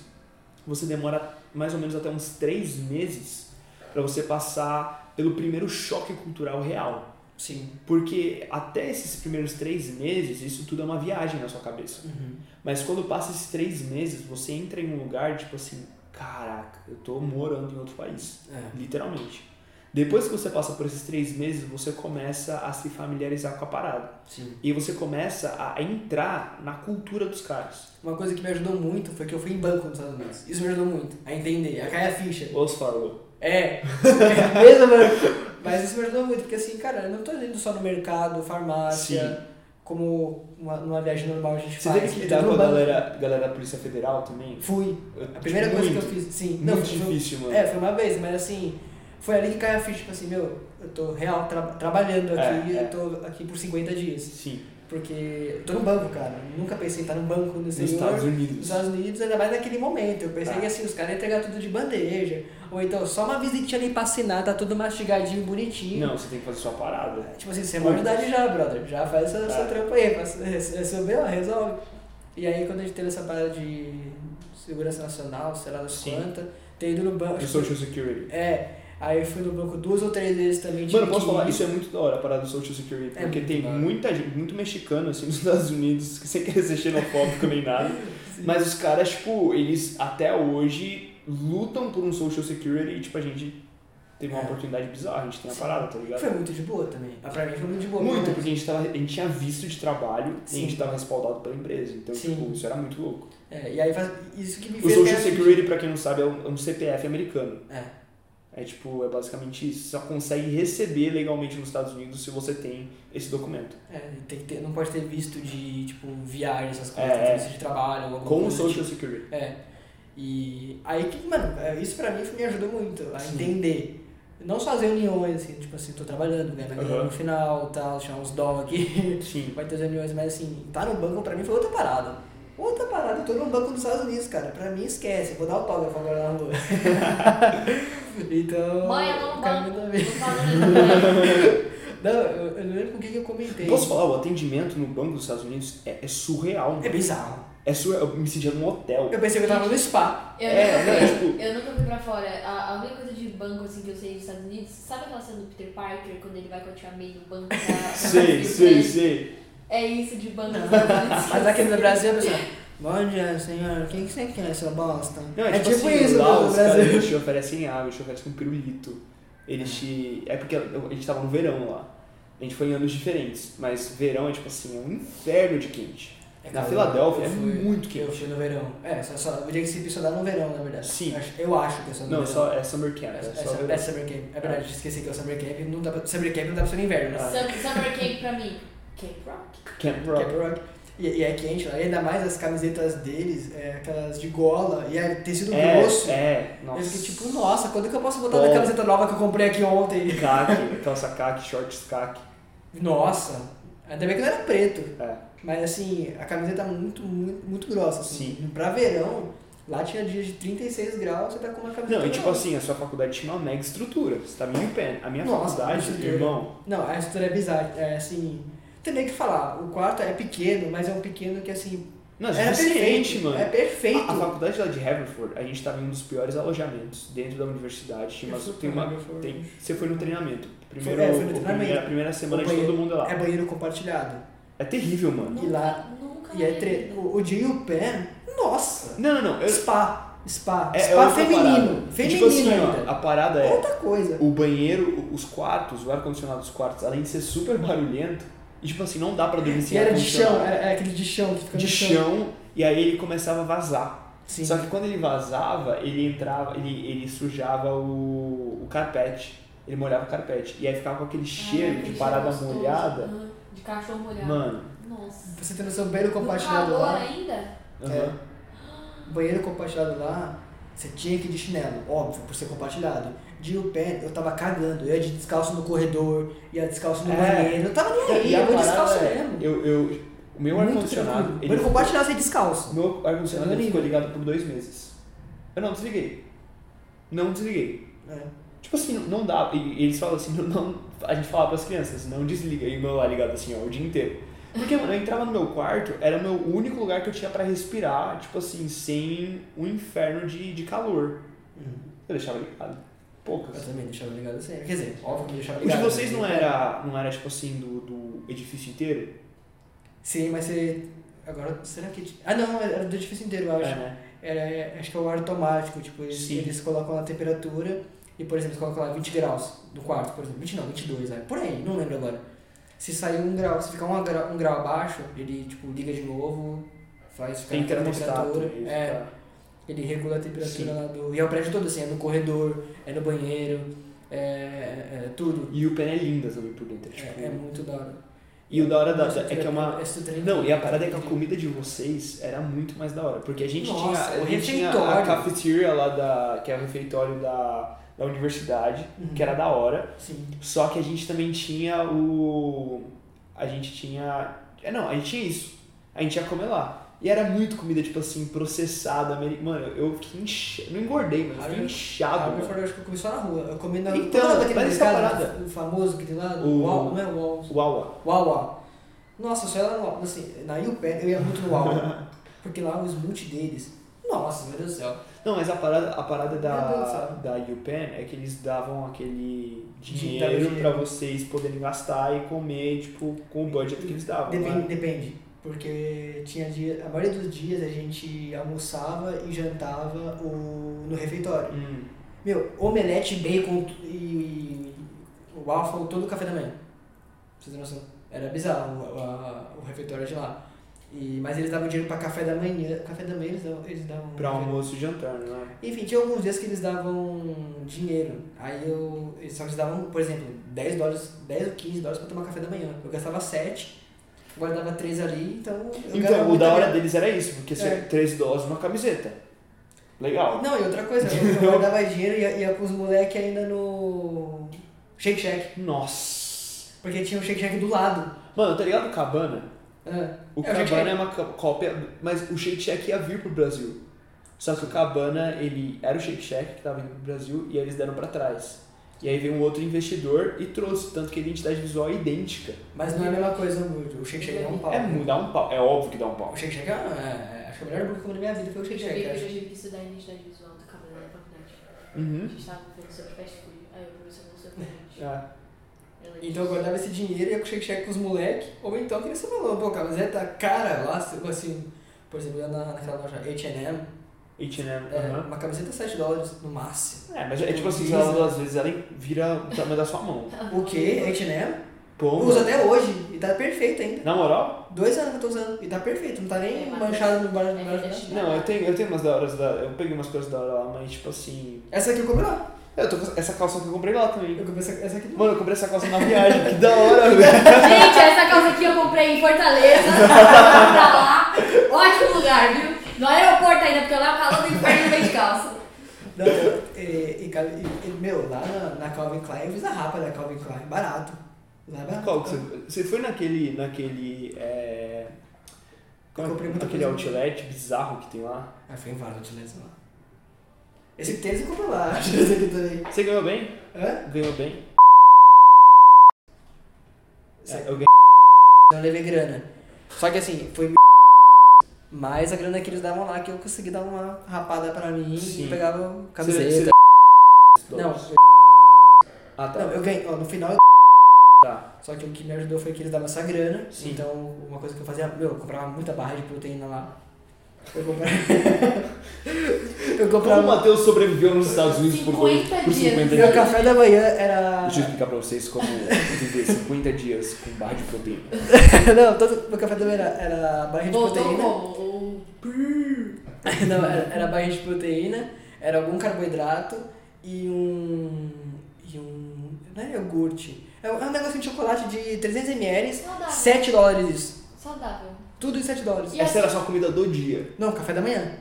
você demora mais ou menos até uns três meses para você passar pelo primeiro choque cultural real.
Sim.
Porque até esses primeiros três meses, isso tudo é uma viagem na sua cabeça.
Uhum.
Mas quando passa esses três meses, você entra em um lugar tipo assim, caraca, eu tô morando em outro país.
É.
Literalmente. Depois que você passa por esses três meses, você começa a se familiarizar com a parada.
Sim.
E você começa a entrar na cultura dos caras.
Uma coisa que me ajudou muito foi que eu fui em banco nos Estados Unidos. Isso me ajudou muito a entender, a cair a ficha.
Os Farlow.
É, é mesmo, mano. Mas isso me ajudou muito, porque assim, cara, eu não tô indo só no mercado, farmácia,
Sim.
como uma, numa viagem normal a gente
Você
faz.
teve que lidar com a galera, galera da Polícia Federal também?
Fui.
Eu-
A primeira
tipo,
coisa
muito,
que eu fiz, sim.
Muito
não, foi-
difícil, mano.
É, foi uma vez, mas assim, foi ali que caiu a ficha, tipo assim, meu, eu tô real tra- trabalhando aqui,
É, é.
eu tô aqui por 50 dias.
Sim.
Porque eu tô no banco, cara. Nunca pensei em estar num banco no
Nos
exterior.
Estados
Nos
Unidos.
Estados Unidos, ainda mais naquele momento. Eu pensei
Tá.
que assim, os caras iam entregar tudo de bandeja. Ou então só uma visitinha ali pra assinar, tá tudo mastigadinho, bonitinho.
Não, você tem que fazer sua parada.
Tipo assim, você é de idade já, brother. Já faz essa, essa
Tá.
trampa aí, resolveu, resolve. E aí quando a gente teve essa parada de segurança nacional, sei lá das quantas, ter ido no banco.
Do Social Security.
É, aí eu fui no banco duas ou três vezes também.
Mano, posso falar? Isso é muito da hora, a parada do Social Security.
É
Porque tem muita gente, muito mexicano, assim, nos Estados Unidos, que sem querer ser xenofóbico nem nada. Mas os caras, tipo, eles até hoje lutam por um Social Security e, tipo, a gente teve uma
É.
oportunidade bizarra, a gente tem a
Sim.
parada, tá ligado?
Foi muito de boa também. Mas pra mim foi muito de boa.
Muito,
né?
porque a gente, tava, a gente tinha visto de trabalho e a
Sim.
gente tava respaldado pela empresa. Então,
Sim.
tipo, isso era muito louco.
É, e aí isso que me
O
fez.
Social
ter-
Security, pra quem não sabe, é um, é um CPF americano.
É.
É tipo, é basicamente isso. Você só consegue receber legalmente nos Estados Unidos se você tem esse documento.
É, tem que ter, não pode ter visto de, tipo, viagem, essas coisas,
É,
que ter
é.
visto de trabalho, alguma
Com o Social
tipo.
Security.
É. E aí que, mano, é, isso pra mim me ajudou muito a
Sim.
entender. Não só as reuniões, assim, tipo assim, tô trabalhando, ganhando grana no final, tal, chamar uns dog,
Sim.
vai ter as reuniões, mas assim, tá no banco pra mim foi outra parada. Outra parada, eu tô no banco dos Estados Unidos, cara. Pra mim, esquece, vou dar autógrafo agora na rua. então.
Mãe, eu não banco.
também.
Não falo nada.
Não, eu, eu não lembro com o que que eu comentei.
Posso falar, o atendimento no Banco dos Estados Unidos é, é surreal.
É bizarro.
É surreal. Eu me sentia num hotel.
Eu pensei que eu tava no spa.
Eu,
É,
nunca fui,
tipo-
eu nunca fui pra fora. A, a única coisa de banco assim, que eu sei dos Estados Unidos, sabe aquela cena do Peter Parker, quando ele vai com a tia May no banco pra,
Sei, sei, sei.
É isso de banco dos Estados Unidos.
Mas aqui no Brasil a pessoa. Bom dia, senhor. Quem que você quer, seu bosta?
Não, é,
é
tipo,
tipo
assim,
isso
lá os caras
Brasil.
eles te oferecem água, eles te oferecem um pirulito. Eles te... É porque eu- a gente tava no verão lá. A gente foi em anos diferentes, mas verão é tipo assim, é um inferno de quente.
É,
Na Filadélfia
eu
é
fui-
muito
Eu
quente.
fui no verão. É, só, só, o dia que se só dá no verão, na verdade.
Sim.
Eu acho, eu que é só no
Não,
verão.
só é Summer Camp,
É,
é,
é,
só verão.
é Summer Camp. É verdade, esqueci que é o Summer Camp. Não dá pra, summer Camp não dá pra ser no inverno, né?
Sum- Summer Camp pra mim. Camp Rock.
Camp Rock.
Camp Rock. E, e é quente lá. E ainda mais as camisetas deles, é, aquelas de gola, e é tecido
É,
grosso.
é,
Eu
nossa.
fiquei tipo, nossa, quando que eu posso botar
Bom.
na camiseta nova que eu comprei aqui ontem?
Kaki, calça kaki, shorts kaki.
Nossa, ainda bem que não era preto.
É.
Mas assim, a camiseta muito, muito, muito grossa. Assim.
Sim.
Pra verão, lá tinha dias de 36 graus, você tá com uma camiseta
Não, e tipo assim, a sua faculdade tinha uma mega estrutura. Você tá meio em pé. A minha
Nossa,
faculdade, irmão,
Não, a estrutura é bizarra. É assim. Tem nem o que falar. O quarto é pequeno, mas é um pequeno que assim.
Não, é
Era perfeito,
mano.
É perfeito.
A, a faculdade lá de Haverford, a gente tava em um dos piores alojamentos dentro da universidade. Tinha uma, tem uma, tem, você foi no treinamento. Primeiro,
Foi- é, fui no
o
treinamento.
primeira, a primeira semana
O
de todo
banheiro-
mundo lá.
É banheiro compartilhado.
É terrível, mano.
E lá-
Nunca
E é tre... o, o de Yupen, nossa.
Não, não, não. Eu,
Spa. Spa.
é, é
Spa
outra
feminino.
parada.
Feminino
tipo assim,
ainda.
a parada é
Outra coisa.
o banheiro, os quartos, o ar-condicionado dos quartos, além de ser super barulhento, e tipo assim, não dá pra dormir sem
E era de chão, era, era aquele de chão que fica
de
no
chão, e aí ele começava a vazar.
Sim.
Só que quando ele vazava, ele entrava, ele, ele sujava o, o carpete. Ele molhava o carpete. E aí ficava com aquele
Ah,
cheiro de parada
gostoso.
molhada.
Aham, De cachorro molhado.
Mano.
Nossa.
Você ter noção, banheiro compartilhado lá.
ainda?
aham.
Banheiro compartilhado lá, você tinha que ir de chinelo, óbvio, por ser compartilhado. De o pé, eu tava cagando. Eu ia de descalço no corredor, ia descalço no
É.
banheiro. Eu tava nem aí, eu
parada
descalço
é,
mesmo.
eu, eu, o meu ar-condicionado. ficou-
compartilhado, você é descalço.
O meu ar-condicionado ficou ligado por dois meses. Eu não desliguei. Não desliguei.
É.
Tipo assim, não dá. E eles falam assim, não, não- a gente fala pras crianças, não desliga. E o meu lá ligado assim, ó, o dia inteiro. Porque, mano, eu entrava no meu quarto, era o meu único lugar que eu tinha pra respirar, tipo assim, sem um inferno de, de calor. Eu deixava ligado.
Eu
Poucas.
também deixava ligado sempre. Quer dizer, óbvio que eu deixava
O
ligado.
de vocês não era, não era tipo assim, do, do edifício inteiro?
Sim, mas você. Agora, será que. Ah, não, era do edifício inteiro, eu acho.
É, né?
Era, acho que é o ar automático, tipo, eles,
Sim.
eles colocam a temperatura e, por exemplo, eles colocam lá 20 graus do quarto, por exemplo. 20 não, 22, né? por aí, não lembro agora. Se sair um grau, se ficar um grau, um grau abaixo, ele, tipo, liga de novo, faz ficar
Tem termostato.
temperatura.
ele
É,
fica-
ele regula a temperatura
Sim.
lá do... E é o prédio todo, assim, é no corredor, é no banheiro, é, é, é tudo.
E o pen é linda também por dentro. Tipo,
É, é muito da hora.
E o da hora da, é que é uma.
super
Não, e a parada é que a comida de vocês era muito mais da hora. Porque a gente
Nossa,
tinha.
o
A gente tinha a cafeteria lá da. que é o refeitório da, da universidade,
Uhum.
que era da hora.
Sim.
Só que a gente também tinha o. A gente tinha. É não, a gente tinha isso. A gente ia comer lá. E era muito comida, tipo assim, processada. Mano, eu fiquei inchado. Não engordei, mas eu fiquei inchado.
Eu acho que eu comi só na rua. Eu comi na
Então,
é daquele
essa
mercado
parada-
o famoso que tem lá,
O-
Uau, não é o Uau.
Uau,
Uau. Nossa, só era no, assim, na UPen eu ia muito no Uau. porque lá o smoothie deles. Nossa, meu Deus do céu.
Não, mas a parada, a parada da, da UPenn é que eles davam aquele dinheiro
dinheiro.
pra vocês poderem gastar e comer, tipo, com o budget que eles davam.
Depende,
né?
depende. Porque tinha dia, a maioria dos dias a gente almoçava e jantava o, no refeitório.
Hum.
Meu, omelete, bacon e, e o waffle todo o café da manhã. Pra vocês terem noção. Era bizarro o, a- o refeitório de lá. E, mas eles davam dinheiro pra café da manhã. Café da manhã eles davam. Eles davam
Pra almoço e jantar, né?
Enfim, tinha alguns dias que eles davam dinheiro. Aí eu. Só que eles davam, por exemplo, 10 dólares, 10 ou 15 dólares pra tomar café da manhã. Eu gastava 7, agora dava 3 ali, então.
Então, o da hora deles era isso, porque
É.
13 dólares uma camiseta. Legal.
Não, e outra coisa, eu, guardava dinheiro e ia, ia com os moleques ainda no. Shake Shack.
Nossa.
Porque tinha o Shake Shack do lado.
Mano, tá ligado o Cabana? O
é, o Shake
Cabana
Shack.
é uma cópia, mas o Shake Shack ia vir pro Brasil. Só que o Cabana, ele era o Shake Shack que tava vindo pro Brasil e eles deram pra trás. E aí veio um outro investidor e trouxe, tanto que a identidade visual é idêntica.
Mas não é a mesma coisa, o Shake Shack é um pau.
É, mu- dá um pau, é óbvio que dá um pau.
O Shake Shack é, é, acho que é o melhor hambúrguer que eu na minha vida foi o Shake Shack.
vi, eu já tive que estudar a identidade visual do cabelo na faculdade. A
Uhum.
gente tava falando sobre fast food. Aí o professor gente.
É.
Ela
Então eu guardava esse dinheiro e ia com o Shake Shack com os moleques, ou então que você falou, pô, camiseta cara lá, assim, por exemplo, na, naquela loja H&M,
H&M,
é, uma camiseta 7 dólares no máximo.
É, mas é tipo assim,
Lisa.
ela duas vezes, ela vira o tamanho da sua mão.
O que? H&M?
Pô,
Eu uso até hoje, e tá perfeito ainda.
na moral?
Dois anos que eu tô usando, e tá perfeito, não tá nem
É,
manchado no bar
é,
Não, eu tenho, eu tenho umas da horas da. Eu peguei umas coisas da hora lá, mas tipo assim.
Essa aqui eu comprei lá.
Eu tô com essa calça que eu comprei lá também.
Eu comprei essa, essa aqui
Mano, eu comprei essa calça na viagem, que da hora, velho.
Gente, essa calça aqui eu comprei em Fortaleza. pra lá. Ótimo lugar, viu? No aeroporto ainda, porque lá é o calor do inferno não vem de calça.
Não, e, e, cara, e- e, meu, lá na, na Calvin Klein, eu fiz a rapa da Calvin Klein, barato. Lá é barato.
Qual que você. Você foi naquele. naquele. É... Como é,
Eu comprei
aquele outlet bizarro que tem lá?
Ah, foi em vários outlets lá. Esse tênis eu comprei lá, esse aqui também.
Você ganhou bem?
Hã?
Ganhou bem? É, eu ganhei.
Eu levei grana. Só que assim, foi Mas a grana que eles davam lá, que eu consegui dar uma rapada pra mim
Sim.
e pegava camiseta. Não,
Ah, tá.
não, eu ganhei, ó, no final
Tá.
Só que o que me ajudou foi que eles davam essa grana.
Sim.
Então, uma coisa que eu fazia, meu, eu comprava muita barra de proteína lá. Eu comprava. eu
Como o. Matheus sobreviveu nos Estados Unidos por,
50
por
dias.
50
Meu
dias?
café da manhã era.
Deixa eu explicar pra vocês como viver 50 dias com barra de proteína.
Não, todo, meu café da manhã era, era barra de
Voltou
proteína.
como? O-
Não, era, era barra de proteína, era algum carboidrato e um. E um. Não é iogurte. É um, é um negocinho de chocolate de 300ml,
Saudável.
7 dólares isso.
Saudável.
Tudo em 7 dólares.
E
Essa era a sua comida do dia.
Não, café da manhã.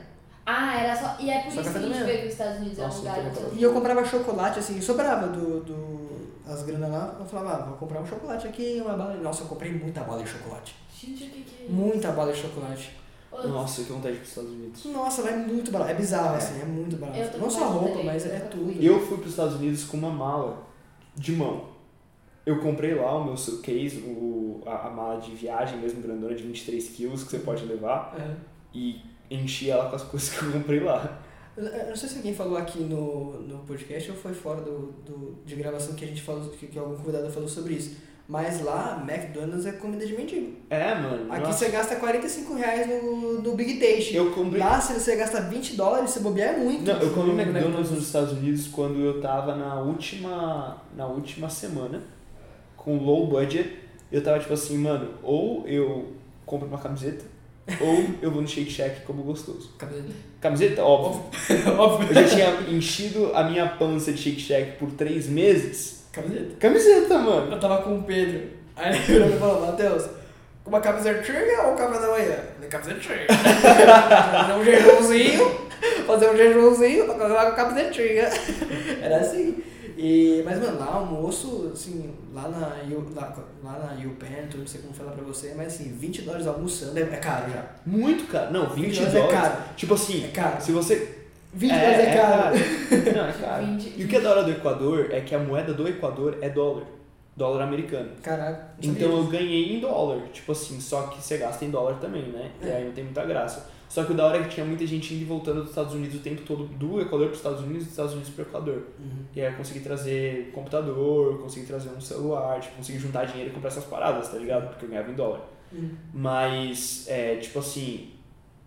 Ah, era só. E é por
Só
isso que
café
a
da
gente
manhã.
vê que os Estados Unidos é um
Nossa,
lugar.
tô
E eu comprava chocolate, assim, sobrava do, do as granas lá, eu falava, ah, vou comprar um chocolate aqui, uma bala. Nossa, eu comprei muita bala de chocolate.
Gente, o que que é isso?
Muita bala de chocolate.
Ô,
Nossa, que vontade de ir pros Estados Unidos.
Nossa, vai muito barato. É bizarro,
É.
assim, é muito barato.
Tô
Não
com
só roupa,
também,
mas
eu
é
nunca
tudo.
fui.
Eu fui pros Estados Unidos com uma mala de mão. Eu comprei lá o meu suitcase, o, a, a mala de viagem mesmo grandona de 23 quilos que você pode levar
É.
e enchi ela com as coisas que eu comprei lá.
Eu não sei se alguém falou aqui no, no podcast ou foi fora do, do, de gravação que a gente falou, que, que algum convidado falou sobre isso. Mas lá, McDonald's é comida de mendigo.
É, mano.
Aqui
nossa.
você gasta 45 reais no, no Big Taste.
Eu comprei.
Lá, se você gasta 20 dólares, se bobear é muito.
Não, eu comi
No
McDonald's nos Estados Unidos quando eu tava na última, na última semana, com low budget. Eu tava tipo assim, mano, ou eu compro uma camiseta, ou eu vou no Shake Shack como gostoso.
Camiseta.
Camiseta, óbvio.
Óbvio.
Eu já tinha enchido a minha pança de Shake Shack por três meses.
Camiseta.
Camiseta, mano.
Eu tava com o Pedro. Aí ele virou e falou, Matheus, uma camisetinha ou café da manhã? Camisetinha. fazer um jejumzinho, fazer um jejumzinho pra colocar uma camisetinha. Era assim. E, mas, mano, lá almoço, assim, lá na, lá, lá na UPenn, não sei como falar pra você, mas assim, 20 dólares almoçando é, é caro já.
Muito caro. Não, 20
20
dólares.
dólares é caro.
Tipo assim,
É caro.
se você
20 dólares é caro.
Não, é caro.
20.
E o que é da hora do Equador é que a moeda do Equador é dólar. Dólar americano.
Caraca. não
Então eu ganhei em dólar. Tipo assim, só que você gasta em dólar também, né? E
É.
aí não tem muita graça. Só que o da hora é que tinha muita gente indo e voltando dos Estados Unidos o tempo todo, do Equador para os Estados Unidos e dos Estados Unidos para o Equador.
Uhum.
E aí eu consegui trazer computador, consegui trazer um celular, tipo, consegui juntar dinheiro e comprar essas paradas, tá ligado? Porque eu ganhava em dólar.
Uhum.
Mas, é, tipo assim,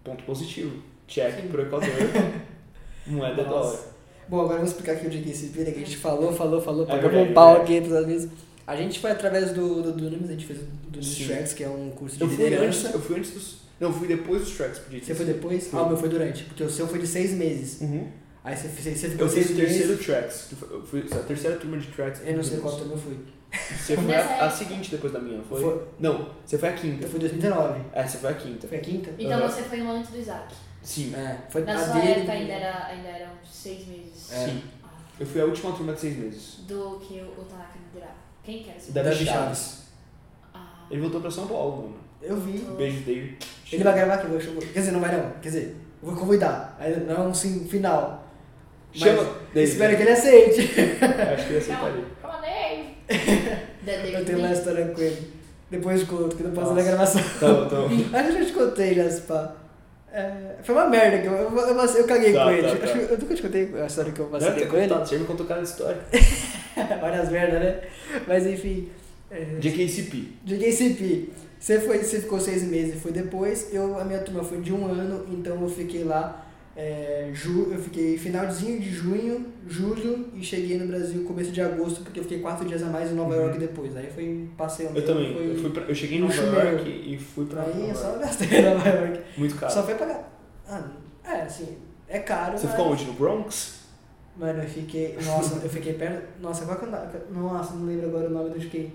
ponto positivo. Check
Sim.
pro Equador, moeda é
Nossa.
dólar.
Bom, agora eu vou explicar aqui o JKCP, né, que a gente falou, falou, falou,
É
pagamos
verdade,
um pau
verdade.
aqui pros amigos. A gente foi através do, do Dunamis, a gente fez o Dunamis. Tracks, que é um curso de
Eu fui, antes,
liderança.
eu fui antes dos. Não, eu fui depois dos tracks JTC.
Você foi depois?
Fui.
Ah, o meu foi durante, porque o seu foi de seis meses.
Uhum.
Aí você, você, você ficou
Eu fiz
seis
o terceiro
meses.
tracks. que foi- Eu fui a terceira turma de tracks.
Eu não sei qual turma eu fui.
Você foi a, a seguinte depois da minha, foi?
Foi.
Não, você foi a quinta.
Eu fui em 2019.
É, você foi a quinta.
Foi a quinta?
Então
Aham.
você foi um antes do Isaac.
Sim.
É, foi
Na
a
sua
dele.
época ainda, era, ainda eram seis meses.
É.
Sim.
Ah,
Eu fui a última turma de seis meses.
Do que o, o Tanaka liderava. Quem que era
Davi Chaves.
Chaves.
Ah,
Ele voltou pra São Paulo, mano.
Eu vi.
Beijo, David.
Ele vai gravar aqui, eu vou- quer dizer, não vai não, quer dizer, eu vou convidar, aí não é um sim final. Mas
Chama. David.
Espero que ele aceite.
Acho que ele aceitaria.
Come on, Dave! Da
Eu tenho uma história com ele. Depois de conto, que não posso
Nossa.
na gravação.
Tá, tá.
Acho que eu já te contei já, pá. É, foi uma merda que eu, eu, eu, eu caguei
Tá,
com ele.
tá, tá.
Acho que eu nunca te contei a história que eu
Deve
vacilei
ter
com ele.
contado, Você me contou cada história.
Várias merdas, né? Mas enfim. É,
JKCP.
JKCP. Você, foi, você ficou seis meses, foi depois. Eu, a minha turma foi de um ano, então eu fiquei lá. É, ju, eu fiquei finalzinho de junho, julho e cheguei no Brasil começo de agosto, porque eu fiquei quatro dias a mais em Nova
Uhum.
York depois. Aí foi passeio
Eu
meu,
também.
Foi,
Eu, fui pra- eu cheguei em Nova York e fui pra
Aí
Nova
eu só gastei em Nova York.
Muito caro.
Só foi pagar. Ah, é, assim, é caro.
Você
mas...
ficou onde? No Bronx?
Mano, eu fiquei. Nossa, eu fiquei perto. Nossa, qual que eu andava? Nossa, não lembro agora o nome do fiquei.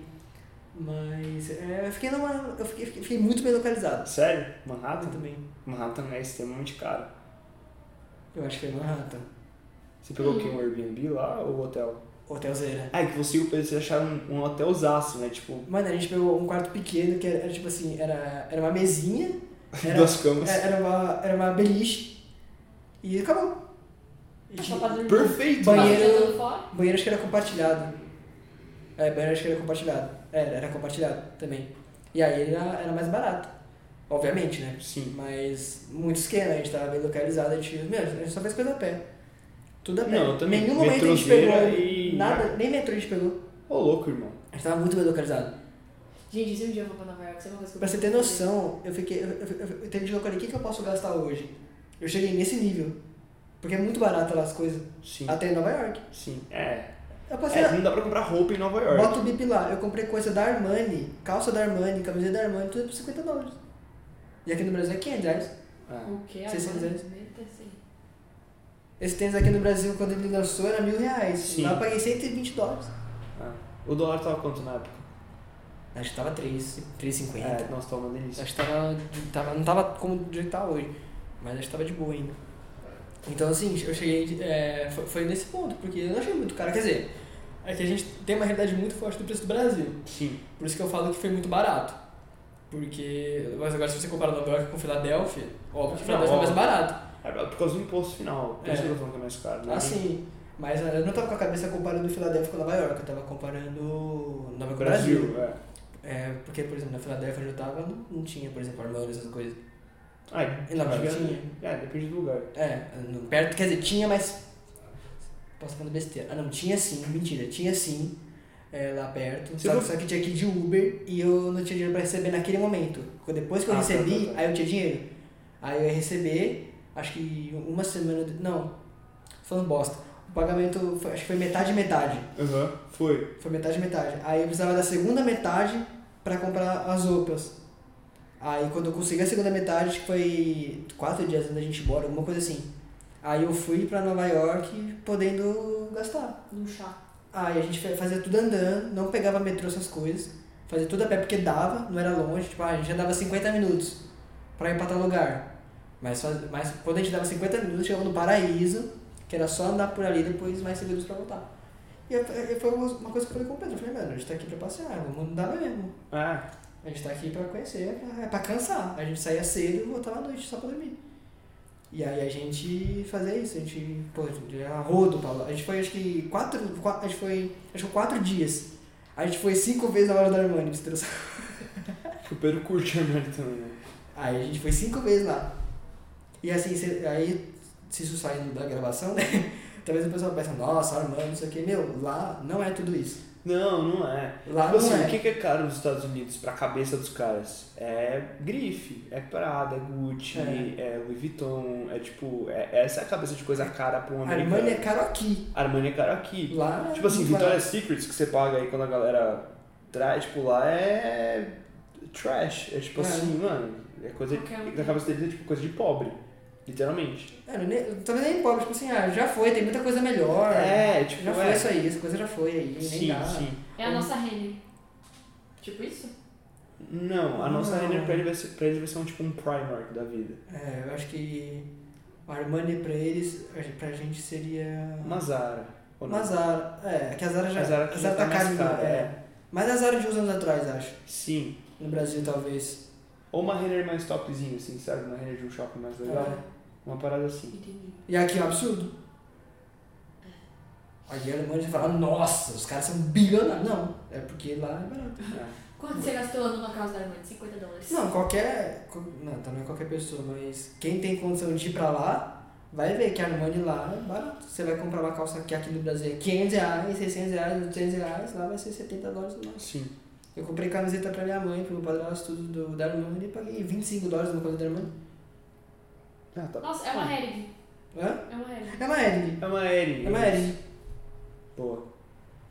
Mas. É, eu fiquei numa. Eu fiquei, fiquei, fiquei muito bem localizado.
Sério? Manhattan?
também.
Manhattan é extremamente caro.
Eu acho que foi Manhattan.
Você pegou o quê? Um Airbnb lá ou hotel?
Hotelzeira.
Ah, é que você e o Pedro vocês acharam um, um hotelzaço, né? Tipo,
Mano, a gente pegou um quarto pequeno que era, era tipo assim, era, era uma mesinha, Era-
duas camas.
era, era uma, era uma beliche e acabou. E
pra dormir.
Perfeito!
Banheiro-
fora?
banheiro acho que era compartilhado. É, banheiro acho que era compartilhado. Era, era compartilhado também. E aí era, era mais barato. Obviamente, né?
Sim.
Mas muito esquema, a gente tava bem localizado, a gente, meu, a gente só fez coisa a pé. Tudo a pé.
Não, também.
Nenhum momento a gente pegou
e-
nada, nem metrô a gente pegou.
Ô, louco, irmão.
A gente tava muito bem localizado.
Gente, se um dia eu for pra Nova York, isso é uma coisa que eu
Pra você ter noção, eu fiquei. Eu, eu, eu, eu teve eu falei, o que, que eu posso gastar hoje? Eu cheguei nesse nível. Porque é muito barato lá as coisas.
Sim.
Até em Nova York.
Sim. É.
Eu passei.
É, não dá pra comprar roupa em Nova York.
Bota o bip lá. Eu comprei coisa da Armani, calça da Armani, camiseta da Armani, tudo por 50 dólares. E aqui no Brasil é 500 reais.
É.
O quê?
600
Agora?
reais.
Meta.
Esse tênis aqui no Brasil, quando ele lançou, era mil reais.
Sim.
Lá eu paguei 120 dólares.
É. O dólar tava quanto na época?
Acho que tava 3, 3,50.
É, nossa, tava uma delícia.
Acho que tava, tava. Não tava como do jeito que tá hoje. Mas acho que tava de boa ainda. Então assim, eu cheguei. É, foi, foi nesse ponto, porque eu não achei muito caro. Quer dizer, é que a gente tem uma realidade muito forte do preço do Brasil.
Sim.
Por isso que eu falo que foi muito barato. Porque. Mas agora se você comparar Nova York com Filadélfia, óbvio que Filadélfia é mais barato.
É por causa do imposto final. Por isso
É.
que eu tô falando que é mais caro. né?
Assim. Mas eu não tava com a cabeça comparando Filadélfia com Nova York, eu tava comparando Nova York
Brasil,
Brasil.
é.
É, porque, por exemplo, na Filadélfia onde eu tava, não, não tinha, por exemplo, Armani, essas coisas.
Ah,
Em Nova York tinha.
É, depende do lugar.
É, perto, quer dizer, tinha, mas. Posso falar besteira. Ah, não, tinha sim, mentira, tinha sim, é, lá perto. Só, só que tinha que ir de Uber e eu não tinha dinheiro pra receber naquele momento. Depois que eu
Ah, tá,
recebi,
tá, tá.
aí eu tinha dinheiro. Aí eu ia receber, acho que uma semana. de- Não, falando bosta. O pagamento, foi- acho que foi metade metade.
Aham, foi.
Foi metade metade. Aí eu precisava da segunda metade pra comprar as roupas. Aí quando eu consegui a segunda metade, acho que foi quatro dias antes da gente ir embora, alguma coisa assim. Aí eu fui pra Nova York podendo gastar.
Chá.
Aí a gente fa- fazia tudo andando, não pegava metrô, essas coisas. Fazia tudo a pé porque dava, não era longe. Tipo, ah, a gente andava 50 minutos pra ir pra tal lugar. Mas, mas quando a gente dava 50 minutos, chegava no Paraíso, que era só andar por ali depois mais segundos pra voltar. E eu- eu- foi uma coisa que eu falei com o Pedro. Eu falei, mano, a gente tá aqui pra passear, vamos andar mesmo.
Ah,
A gente tá aqui pra conhecer, é pra, é pra cansar. A gente saía cedo e voltava à noite só pra dormir. E aí a gente fazia isso, a gente, pô, a rodo lá. A gente foi acho que quatro, quatro a gente foi, acho que quatro dias. A gente foi cinco vezes na hora da Armani, pra você
o Pedro curte a Armani também, né?
Aí a gente foi cinco vezes lá. E assim, cê- aí, se isso saindo da gravação, né? Talvez o pessoal pense, nossa, Armani, não sei o que. Meu, lá não é tudo isso.
Não, não é.
Lá
Tipo
não
assim,
é.
o que é caro nos Estados Unidos pra cabeça dos caras? É grife, é Prada, é Gucci,
É.
é, Louis Vuitton, é tipo, é, essa é a cabeça de coisa cara pra um americano.
Armani é caro aqui.
Armani é caro aqui.
Lá é
Tipo assim, Victoria's. Secrets que você paga aí quando a galera traz, tipo, lá é trash. É tipo
É.
assim, mano, é coisa na cabeça deles é tipo coisa de pobre. Literalmente.
É, não, nem- talvez nem pobre, tipo assim, ah, já foi, tem muita coisa melhor.
É, tipo,
Já foi
é.
isso aí, essa coisa já foi aí, nem
Sim,
dá.
sim.
É a nossa Renner. Tipo isso?
Não, a nossa. Renner pra ele vai ser, pra eles vai ser um tipo um Primark da vida.
É, eu acho que o Armani pra eles, pra gente seria.
Uma Zara.
Uma Zara. É, que a Zara já,
A Zara que
a
já
Zara
tá
tá
cara,
é.
é.
Mas a Zara de uns anos atrás, acho.
Sim.
No Brasil, talvez.
Ou uma Renner mais topzinho, assim, sabe? Uma Renner de um shopping mais legal.
É.
Uma parada assim.
Entendi.
E aqui é um absurdo. Aqui a Armani você fala, nossa, os caras são bilionários. Não, é porque lá é barato.
É.
Quanto você gastou numa casa da Armani? 50 dólares.
Não, qualquer. Não, também é qualquer pessoa, mas quem tem condição de ir pra lá, vai ver que a Armani lá é barato. Você vai comprar uma calça que aqui no Brasil é 500 reais, 600 reais, 800 reais, lá vai ser 70 dólares no máximo.
Sim.
Eu comprei camiseta pra minha mãe, pro meu padrasto, tudo do, da Armani, e paguei 25 dólares numa coisa da Armani.
Ah, tá.
Nossa, é uma Hering.
Hã?
É uma Hering.
É uma Ering.
É uma Ering.
É uma.
Boa.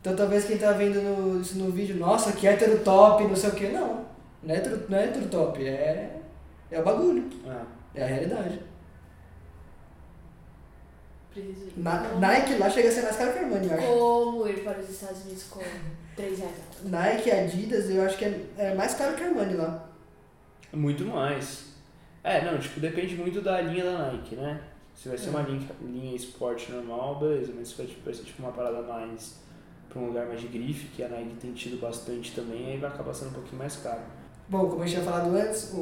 Então talvez quem tá vendo no, isso no vídeo, nossa, que hétero top, não sei o que. Não, não é hétero, não é hétero top, é, é o bagulho,
Ah.
é a realidade.
Preciso ir.
Na,
Como-
Nike lá chega a ser mais caro que a Armani, eu acho.
Como ir para os Estados Unidos com 3 reais?
Nike e Adidas, eu acho que é, é mais caro que a Armani lá.
Muito mais. É, não, tipo, depende muito da linha da Nike, né? Se vai ser
É.
uma linha, linha esporte normal, beleza, mas se vai, tipo, vai ser tipo uma parada mais pra um lugar mais de grife, que a Nike tem tido bastante também, aí vai acabar sendo um pouquinho mais caro.
Bom, como a gente tinha falado antes, o,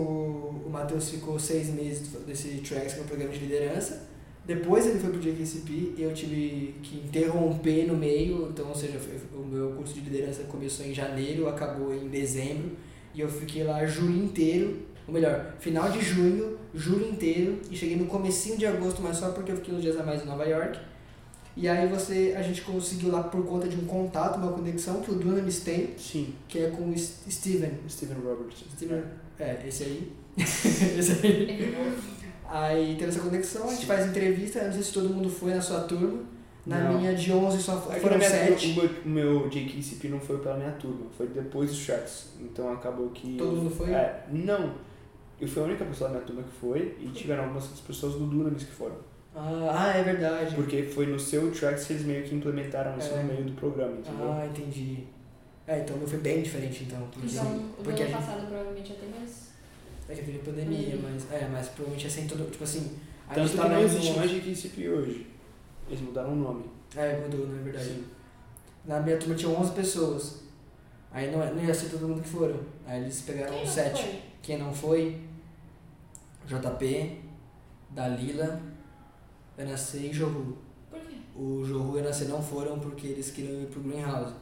o Matheus ficou seis meses desse Tracks, que é um programa de liderança. Depois ele foi pro JKCP e eu tive que interromper no meio, então, ou seja, o meu curso de liderança começou em janeiro, acabou em dezembro, e eu fiquei lá julho inteiro Ou melhor, final de junho, julho inteiro, e cheguei no comecinho de agosto, mas só porque eu fiquei uns dias a mais em Nova York. E aí você, a gente conseguiu lá por conta de um contato, uma conexão que o Dunamis tem,
Sim,
que é com o Steven.
Steven Roberts.
Steven, é, esse aí. esse aí. Aí teve essa conexão, a gente
Sim.
faz entrevista, eu não sei se todo mundo foi na sua turma. Na
Não.
minha de 11 só
É
foram
minha
7.
turma, o meu, o meu JKCP não foi pela minha turma, foi depois dos Sharks. Então acabou que.
Todo mundo foi?
É, não. Eu fui a única pessoa da minha turma que foi e tiveram algumas outras pessoas do Dunamis que foram.
Ah, ah, é verdade.
Porque foi no seu Tracks que eles meio que implementaram isso
É.
no meio do programa, entendeu?
Ah, entendi. É, então o meu foi bem diferente então. Porque,
Então, o
porque
ano
gente,
passado provavelmente ia ter mais.
é que teve pandemia,
Uhum.
mas. É, mas provavelmente é sem todo. Tipo assim. a
Tanto
gente
que
tá
não
no-
existe mais JKCP hoje. Eles mudaram o nome.
É, mudou, na verdade.
Sim.
Na minha turma tinha 11 pessoas. Aí não, não ia ser todo mundo que foram. Aí eles pegaram
Quem não
7.
foi?
Quem não foi? JP, Dalila, NAC e Johu.
Por quê?
O Johu e o NAC não foram porque eles queriam ir pro Greenhouse.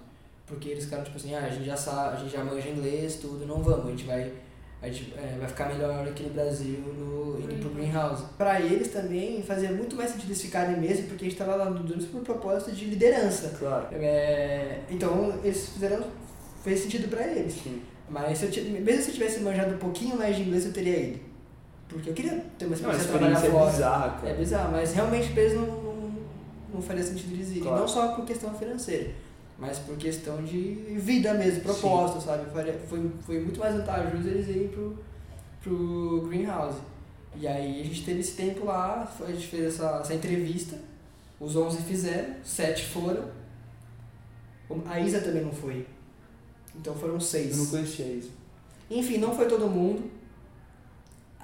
Porque eles ficaram tipo assim, ah, a gente já sabe, a gente já manja inglês, tudo, não vamos, a gente vai. A gente é, vai ficar melhor aqui no Brasil no, indo pro Greenhouse. Pra eles também fazia muito mais sentido eles ficarem mesmo, porque a gente tava lá no Dunes por propósito de liderança.
Claro.
É, então eles fizeram. fez sentido pra eles.
Sim.
Mas se eu, mesmo se eu tivesse manjado um pouquinho mais de inglês, eu teria ido. Porque eu queria ter uma
Não, a
experiência de trabalhar
experiência é
fora.
bizarra, cara.
É bizarro, mas realmente pra eles não, não, não faria sentido eles irem.
Claro.
Não só por questão financeira, mas por questão de vida mesmo, propósito, sabe? Faria- Foi, foi muito mais vantajoso eles irem pro, pro Greenhouse. E aí a gente teve esse tempo lá, a gente fez essa, essa entrevista, os 11 fizeram, 7 foram. A Isa também não foi. Então foram 6.
Eu não conhecia isso.
Enfim, não foi todo mundo.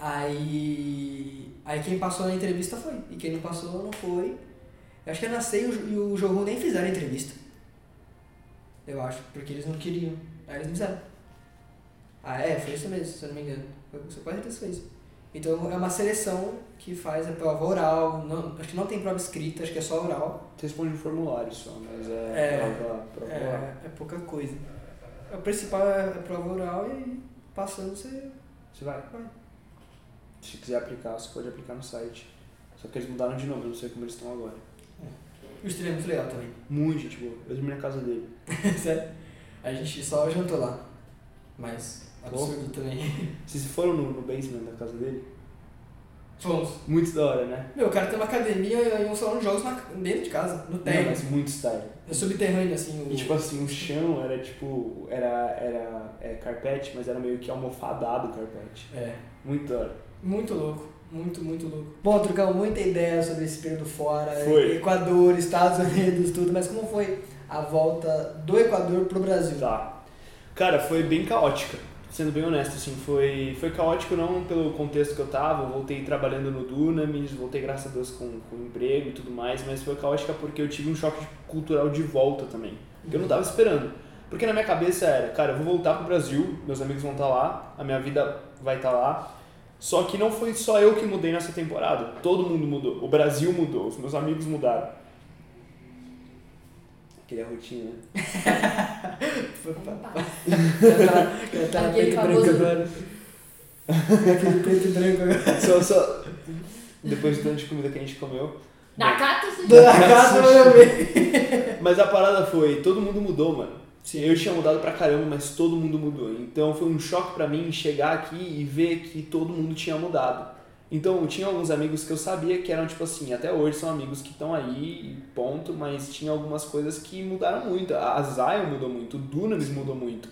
Aí. Aí quem passou na entrevista foi. E quem não passou não foi. Eu acho que a Nascei e o, o Johu nem fizeram a entrevista. Eu acho, porque eles não queriam. Aí eles não fizeram. Ah, é, foi isso mesmo, se eu não me engano. Foi, você pode ter foi isso. Então é uma seleção que faz a prova oral. Não, acho que não tem prova escrita, acho que é só oral.
Você responde um formulário só, mas é,
É.
prova, prova oral.
É, é pouca coisa. O principal é a prova oral e passando você
Você vai?
Vai.
Se quiser aplicar, você pode aplicar no site. Só que eles mudaram de nome, eu não sei como eles estão agora.
O stream é muito legal também.
Muito gente boa. Eu dormi na casa dele.
Sério? A gente só jantou lá. Mas, absurdo também.
Vocês foram no, no basement da casa dele?
Fomos.
Muito da hora, né?
Meu, o cara tem uma academia e um salão de jogos na, dentro de casa, no
Não,
térreo.
mas muito style.
É subterrâneo, assim. O...
E tipo assim, o chão era tipo. Era, era é, carpete, mas era meio que almofadado o carpete.
É.
Muito da hora.
Muito louco. Muito, muito louco. Bom, trocamos muita ideia sobre esse período fora.
Foi.
Equador, Estados Unidos, tudo. Mas como foi a volta do Equador pro Brasil?
Tá. Cara, foi bem caótica. Sendo bem honesto, assim, foi, foi caótico não pelo contexto que eu tava, eu voltei trabalhando no Dunamis, voltei graças a Deus com, com emprego e tudo mais, mas foi caótica porque eu tive um choque cultural de volta também, que eu não tava esperando. Porque na minha cabeça era, cara, eu vou voltar pro Brasil, meus amigos vão estar lá, a minha vida vai estar lá, só que não foi só eu que mudei nessa temporada, todo mundo mudou, o Brasil mudou, os meus amigos mudaram. Aquele é rotina, né?
Aquele
preto e branco agora. Aquele preto e branco agora.
Só, só. Depois de tanto de comida que a gente comeu.
Na cata, você
Da casa eu ver.
Mas a parada foi, todo mundo mudou, mano.
Sim.
Eu tinha mudado pra caramba, mas todo mundo mudou. Então foi um choque pra mim chegar aqui e ver que todo mundo tinha mudado. Então eu tinha alguns amigos que eu sabia que eram tipo assim, até hoje são amigos que estão aí, ponto, mas tinha algumas coisas que mudaram muito. A Zion mudou muito, o Dunamis mudou muito.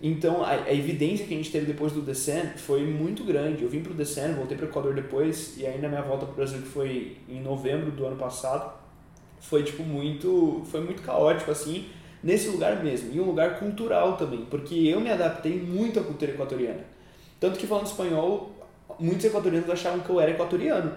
Então a, a evidência que a gente teve depois do Descent foi muito grande. Eu vim pro Descent, voltei pro Equador depois, e aí na minha volta pro Brasil, que foi em novembro do ano passado, foi tipo muito, foi muito caótico assim, nesse lugar mesmo, e um lugar cultural também, porque eu me adaptei muito à cultura equatoriana. Tanto que falando espanhol, muitos equatorianos achavam que eu era equatoriano.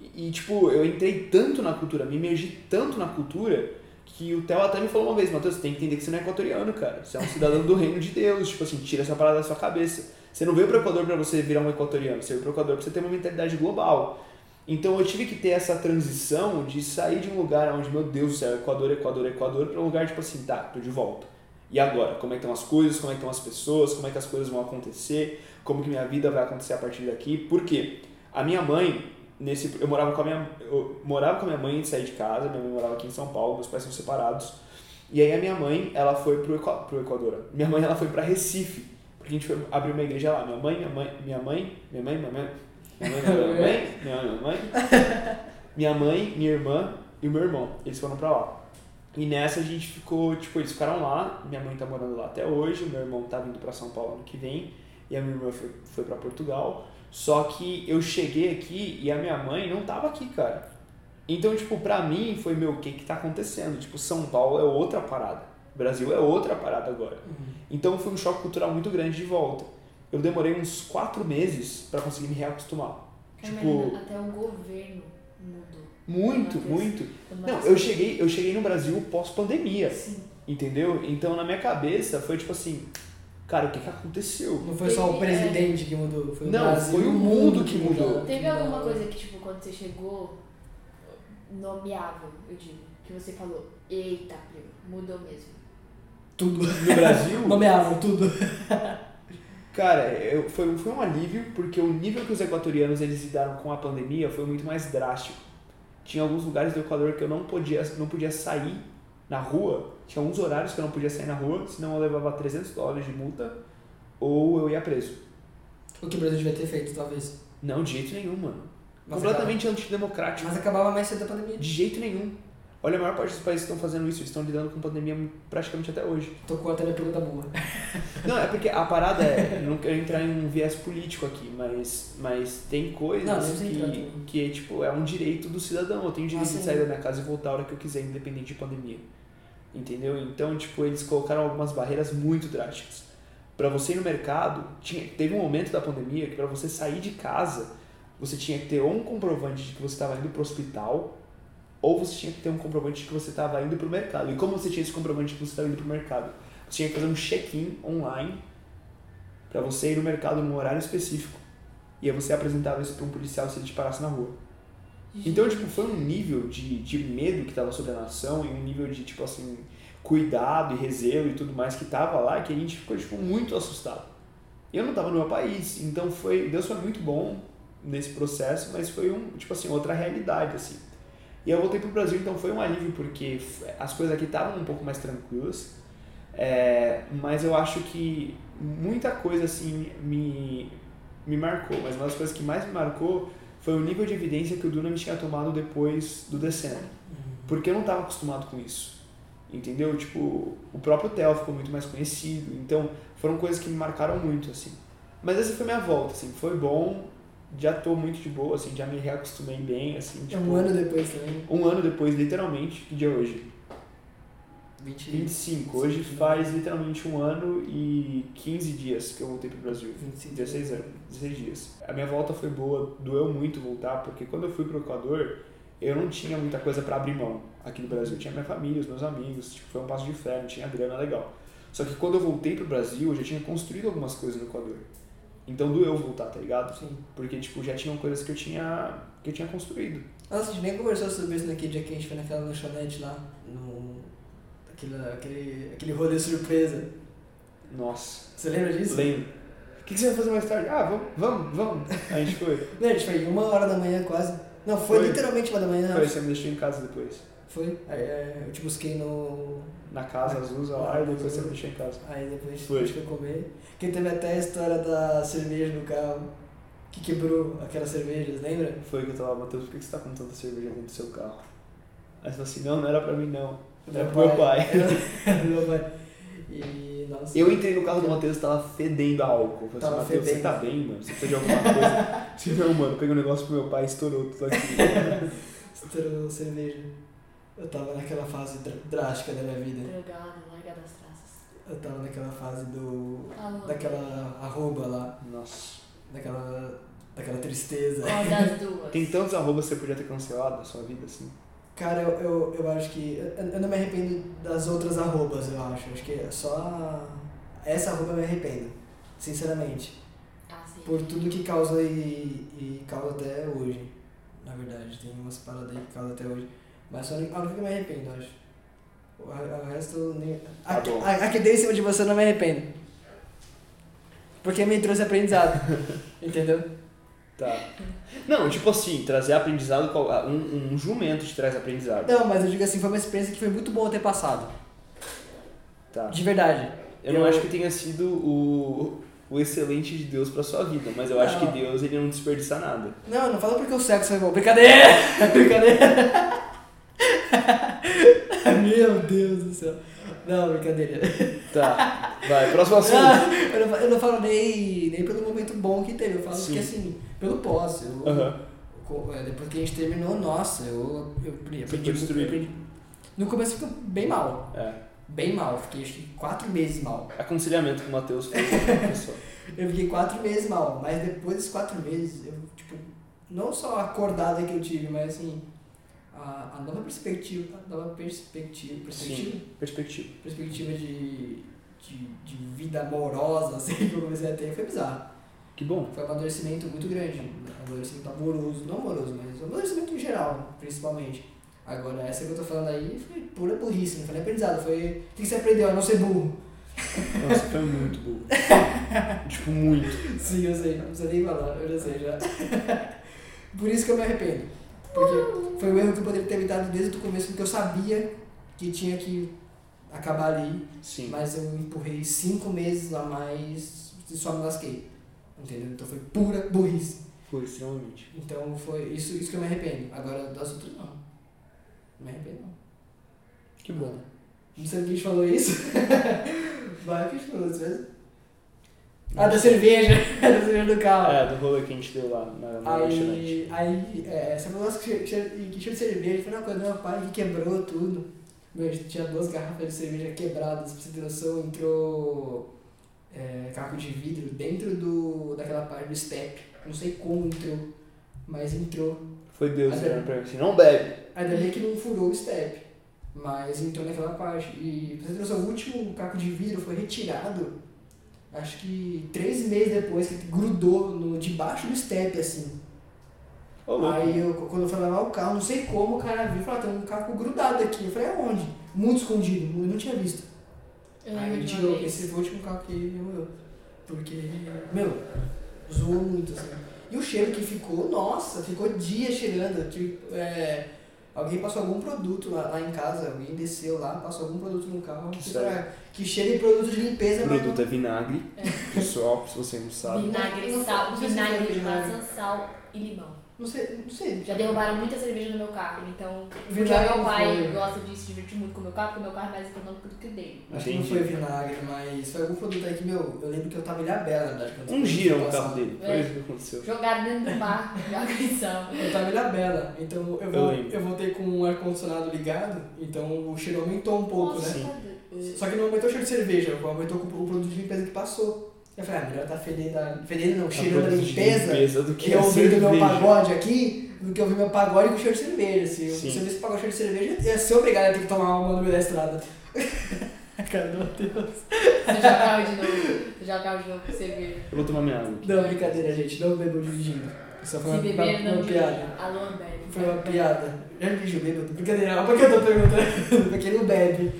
E, e, tipo, eu entrei tanto na cultura, me imergi tanto na cultura, que o Theo até me falou uma vez, Matheus, você tem que entender que você não é equatoriano, cara. Você é um cidadão do reino de Deus, tipo assim, tira essa parada da sua cabeça. Você não veio pro Equador pra você virar um equatoriano, você veio pro Equador pra você ter uma mentalidade global. Então eu tive que ter essa transição de sair de um lugar onde, meu Deus do céu, Equador, Equador, Equador, pra um lugar tipo assim, tá, tô de volta. E agora? Como é que estão as coisas? Como é que estão as pessoas? Como é que as coisas vão acontecer? Como que minha vida vai acontecer a partir daqui? Por quê? A minha mãe, nesse, eu morava com a minha, eu morava com a minha mãe antes de sair de casa, minha mãe morava aqui em São Paulo, meus pais são separados. E aí a minha mãe, ela foi pro, pro Equador. Minha mãe, ela foi para Recife, porque a gente foi abrir uma igreja lá. Minha mãe, minha mãe, minha mãe, minha mãe, minha mãe, minha mãe, minha mãe, minha mãe, minha mãe, minha irmã e o meu irmão. Eles foram para lá. E nessa a gente ficou, tipo, eles ficaram lá, minha mãe tá morando lá até hoje, meu irmão tá vindo para São Paulo ano que vem, e a minha irmã foi, foi para Portugal. Só que eu cheguei aqui e a minha mãe não tava aqui, cara. Então, tipo, pra mim foi, meu, o que que tá acontecendo? Tipo, São Paulo é outra parada. Brasil é outra parada agora.
Uhum.
Então foi um choque cultural muito grande de volta. Eu demorei uns quatro meses para conseguir me reacostumar.
Carmen,
Tipo,
até o governo mudou.
muito, muito. Não, eu cheguei, eu cheguei no Brasil pós-pandemia,
Sim.
entendeu? Então na minha cabeça foi tipo assim, cara, o que que aconteceu?
Não foi só o
Teve-
presidente que mudou, foi o
Não,
Brasil,
foi o mundo que mudou.
Teve alguma coisa que, tipo, quando você chegou, nomeável, eu digo, que você falou, eita, primo, mudou mesmo.
Tudo.
No Brasil,
Nomeável, tudo.
cara, eu, foi, foi um alívio porque o nível que os equatorianos eles lidaram com a pandemia foi muito mais drástico. Tinha alguns lugares do Equador que eu não podia, não podia sair na rua, tinha alguns horários que eu não podia sair na rua, senão eu levava 300 dólares de multa ou eu ia preso.
O que o Brasil devia ter feito, talvez.
Não, de jeito nenhum, mano.
Mas
Completamente antidemocrático.
Mas acabava mais cedo da pandemia.
De jeito nenhum. Olha, a maior parte dos países estão fazendo isso, eles estão lidando com pandemia praticamente até hoje.
Tocou até minha pergunta boa.
Não, é porque a parada é, não quero entrar em um viés político aqui, mas, mas tem coisas
Não,
que,
tudo.
que tipo, é um direito do cidadão. Eu tenho direito
Ah,
de sair da minha casa e voltar a hora que eu quiser, independente de pandemia. Entendeu? Então, tipo, eles colocaram algumas barreiras muito drásticas. Pra você ir no mercado, tinha, teve um momento da pandemia que pra você sair de casa, você tinha que ter ou um comprovante de que você estava indo pro hospital, ou você tinha que ter um comprovante de que você estava indo pro mercado. E como você tinha esse comprovante de que você estava indo pro mercado? Você tinha que fazer um check-in online pra você ir no mercado num horário específico. E aí você apresentava isso pra um policial se ele te parasse na rua. Então, tipo, foi um nível de, de medo que tava sobre a nação e um nível de, tipo assim, cuidado e rezelo e tudo mais que tava lá que a gente ficou, tipo, muito assustado. Eu não tava no meu país, então foi... Deus foi muito bom nesse processo, mas foi, um tipo assim, outra realidade, assim. E eu voltei pro Brasil, então foi um alívio, porque as coisas aqui estavam um pouco mais tranquilas, é, mas eu acho que muita coisa, assim, me, me marcou. Mas uma das coisas que mais me marcou foi o nível de evidência que o Dunamis tinha tomado depois do descendo. Porque eu não estava acostumado com isso. Entendeu? Tipo, o próprio Theo ficou muito mais conhecido. Então, foram coisas que me marcaram muito, assim. Mas essa foi minha volta, assim. Foi bom. Já tô muito de boa, assim. Já me reacostumei bem, assim.
É
Tipo,
um ano depois também.
um ano depois, literalmente. Que dia é hoje?
20,
25. Hoje faz literalmente um ano e 15 dias que eu voltei pro Brasil.
25.
16 anos, 16 dias. A minha volta foi boa, doeu muito voltar, porque quando eu fui pro Equador, eu não tinha muita coisa pra abrir mão aqui no Brasil. Eu tinha minha família, os meus amigos, tipo, foi um passo de fé, não tinha grana legal. Só que quando eu voltei pro Brasil, eu já tinha construído algumas coisas no Equador. Então doeu voltar, tá ligado?
Sim.
Porque, tipo, já tinham coisas que eu tinha, que eu tinha construído.
Nossa, a gente nem conversou sobre isso naquele dia que a gente foi naquela lanchonete lá. No. Aquele, aquele, aquele rolê surpresa.
Nossa,
Você lembra disso?
lembro. O que que você vai fazer mais tarde? Ah, vamos, vamos, vamos. A gente foi.
Não, a gente foi uma hora da manhã quase. Não, foi,
Foi.
literalmente uma da manhã.
Foi, você me deixou em casa depois.
Foi. Aí é, eu te busquei no.
Na casa Azusa lá e depois você me deixou em casa.
Aí depois
Foi.
a gente foi comer. Que teve até a história da cerveja no carro. Que quebrou aquelas cervejas, lembra?
Foi que eu tava, Matheus, por que você tá com tanta cerveja dentro do seu carro? Aí você falou assim, não, não era pra mim não. Era pro meu pai.
Era do meu pai. E, nossa.
Eu entrei no carro do Matheus e tava fedendo a álcool. Eu falei
Tava
assim, Matheus, você tá bem, mano? Você precisa de alguma coisa? Você não, mano, peguei um negócio pro meu pai e estourou tudo aqui.
Estourou cerveja. Eu tava naquela fase dr- drástica da minha vida.
Drogado, largado das traças.
Eu tava naquela fase do.
Alô.
daquela arroba lá.
Nossa.
Daquela. daquela tristeza.
Qual das duas?
Tem tantos arrobas que você podia ter cancelado na sua vida, assim.
Cara, eu, eu, eu acho que. Eu, eu não me arrependo das outras arrobas, eu acho. Acho que é só. Essa arroba eu me arrependo. Sinceramente.
Ah, sim.
Por tudo que causa e, e causa até hoje. Na verdade, tem umas paradas aí que causa até hoje. Mas só a única que eu me arrependo, eu acho. O, o resto. Nem...
Tá
A, a, a que deu em cima de você eu não me arrependo. Porque me trouxe aprendizado. entendeu?
Tá. Não, tipo assim, trazer aprendizado, um, um jumento te traz aprendizado.
Não, mas eu digo assim, foi uma experiência que foi muito boa ter passado.
Tá.
De verdade.
Eu não acho que tenha sido o, o excelente de Deus pra sua vida, mas eu acho
Não.
que Deus ele não desperdiça nada.
Não, não fala porque o sexo foi bom. Brincadeira! Brincadeira! Meu Deus do céu. Não, brincadeira.
Tá. Vai, próximo assunto.
Não, eu, não, eu não falo nem, nem pelo momento bom que teve, eu falo
Sim.
que assim, pelo pós. Eu,
Aham.
co- é, depois que a gente terminou, nossa, eu, eu aprendi,
Ficou
aprendi, aprendi. No começo ficou bem mal.
É.
Bem mal. Fiquei acho que quatro meses mal.
Aconselhamento com o Matheus foi pessoa.
Eu fiquei quatro meses mal, mas depois desses quatro meses, eu, tipo, não só a acordada que eu tive, mas assim, a, a nova perspectiva, a nova perspectiva, perspectiva,
Sim. Perspectiva.
perspectiva de, de, de vida amorosa, assim, que eu comecei a ter, foi bizarro.
Que bom.
Foi um amadurecimento muito grande, um amadurecimento amoroso, não amoroso, mas um amadurecimento em geral, principalmente. Agora, essa que eu tô falando aí foi pura burrice, não foi nem aprendizado, foi o que você aprendeu a não ser burro.
Nossa, foi muito burro. tipo, muito.
Sim, eu sei, não precisa nem falar, eu já sei já. Por isso que eu me arrependo. Porque foi um erro que eu poderia ter evitado desde o começo, porque eu sabia que tinha que acabar ali,
Sim.
mas eu empurrei cinco meses a mais e só me lasquei. Entendeu? Então foi pura burrice.
Foi extremamente.
Então foi isso, isso que eu me arrependo. Agora das outras não. Não me arrependo não.
Que bom.
Não sei quem falou isso. Vai, quem falou isso mesmo? Ah, da cerveja. da cerveja do carro.
É, do rolê que a gente deu lá na, na.
Aí, aí é, falou que tinha que tinha de cerveja, foi uma coisa, meu pai que quebrou tudo. Meu, tinha duas garrafas de cerveja quebradas, pra você ter noção, entrou é, caco de vidro dentro do, daquela parte do step. Não sei como entrou, mas entrou.
Foi Deus dizendo
é-
pra mim assim, não bebe.
Ainda bem que não furou o step, mas entrou naquela parte. E pra você ter noção, o último caco de vidro foi retirado, acho que três meses depois, que grudou no, debaixo do step, assim.
Louco.
Aí eu, quando eu fui lavar o carro, não sei como, o cara viu e falou, ah, tem um caco grudado aqui. Eu falei, aonde? Muito escondido, eu não tinha visto.
Eu
Aí
uma
tirou,
vez.
esse foi o último carro que ele morreu. Porque, meu, zoou muito, assim. E o cheiro que ficou, nossa, ficou dias cheirando. Tipo, é, alguém passou algum produto lá, lá em casa, alguém desceu lá, passou algum produto no carro. Que, pra- que cheira de produto de limpeza,
O produto é vinagre. Pessoal, se você não sabe.
Vinagre,
Não,
sal,
não
vinagre de
vinagre.
maçã, sal e limão.
Não sei, não sei.
Já derrubaram muita cerveja no meu carro, então.
Vinagre
meu pai
foi.
gosta de se divertir muito com o meu carro, porque o meu carro é mais econômico do que o dele.
Acho que não foi vinagre, mas foi algum produto aí que, meu, eu lembro que eu tava em Ilhabela, na verdade.
Ungiram
eu
o carro dele. Foi
É.
isso que aconteceu.
Jogaram dentro do bar de água e sal.
Eu tava em Ilhabela, então eu,
Eu
vou,
lembro.
eu voltei com o ar-condicionado ligado, então o cheiro aumentou um pouco,
Nossa,
né?
cadê?
Só que não aumentou o cheiro de cerveja, aumentou com o produto de limpeza que passou. Eu falei, ah, melhor tá fedendo, fedendo não, cheirando a limpeza,
limpeza do que
eu ouvindo meu pagode aqui, do que eu ouvir meu pagode com cheiro de cerveja. Se eu,
Sim.
se eu visse pagode cheiro de cerveja, eu ia ser obrigado a ter que tomar uma no meio da estrada. Cara, meu Deus.
Você já carro de novo. Você já carro de novo com cerveja.
Eu vou tomar minha água. aqui.
Não, brincadeira, gente, não bebam dirigindo. Só foi
Se
uma,
beber,
uma,
não
uma piada.
Alô, Ambev.
Foi uma piada. Já dirigiu bêbado? Brincadeira, por que eu tô perguntando? Porque ele não bebe.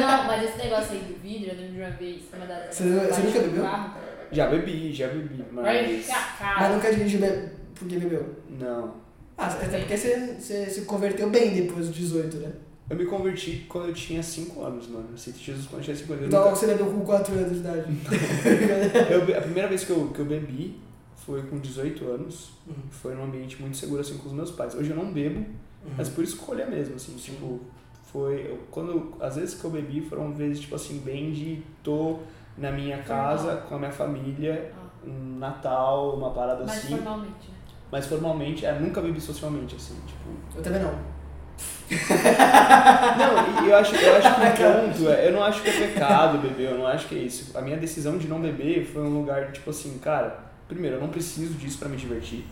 Não, mas esse negócio aí do vidro, eu lembro de uma vez, uma das.
Você- você nunca bebeu?
carro.
Já bebi, já bebi, mas.
Mas
caro.
nunca dirigiu be- porque bebeu.
Não.
Ah, até porque você, você se converteu bem depois dos 18, né?
Eu me converti quando eu tinha 5 anos, mano. Eu aceitei Jesus quando eu tinha 5 anos. Eu
Então
nunca-
você bebeu com 4 anos de idade.
eu a primeira vez que eu, que eu bebi foi com 18 anos.
Uhum.
Foi num ambiente muito seguro, assim, com os meus pais. Hoje eu não bebo, mas por escolha mesmo, assim. Tipo, foi... eu- quando, as vezes que eu bebi foram vezes, tipo assim, bem de... Tô na minha casa, com a minha família,
Ah,
um Natal, uma parada
Mas
assim.
formalmente, né?
Mas formalmente, é, nunca bebi socialmente, assim, tipo...
Eu também não.
Não, e eu acho, eu acho que o ponto é, eu não acho que é pecado beber, eu não acho que é isso. A minha decisão de não beber foi um lugar tipo assim, cara, primeiro, eu não preciso disso pra me divertir.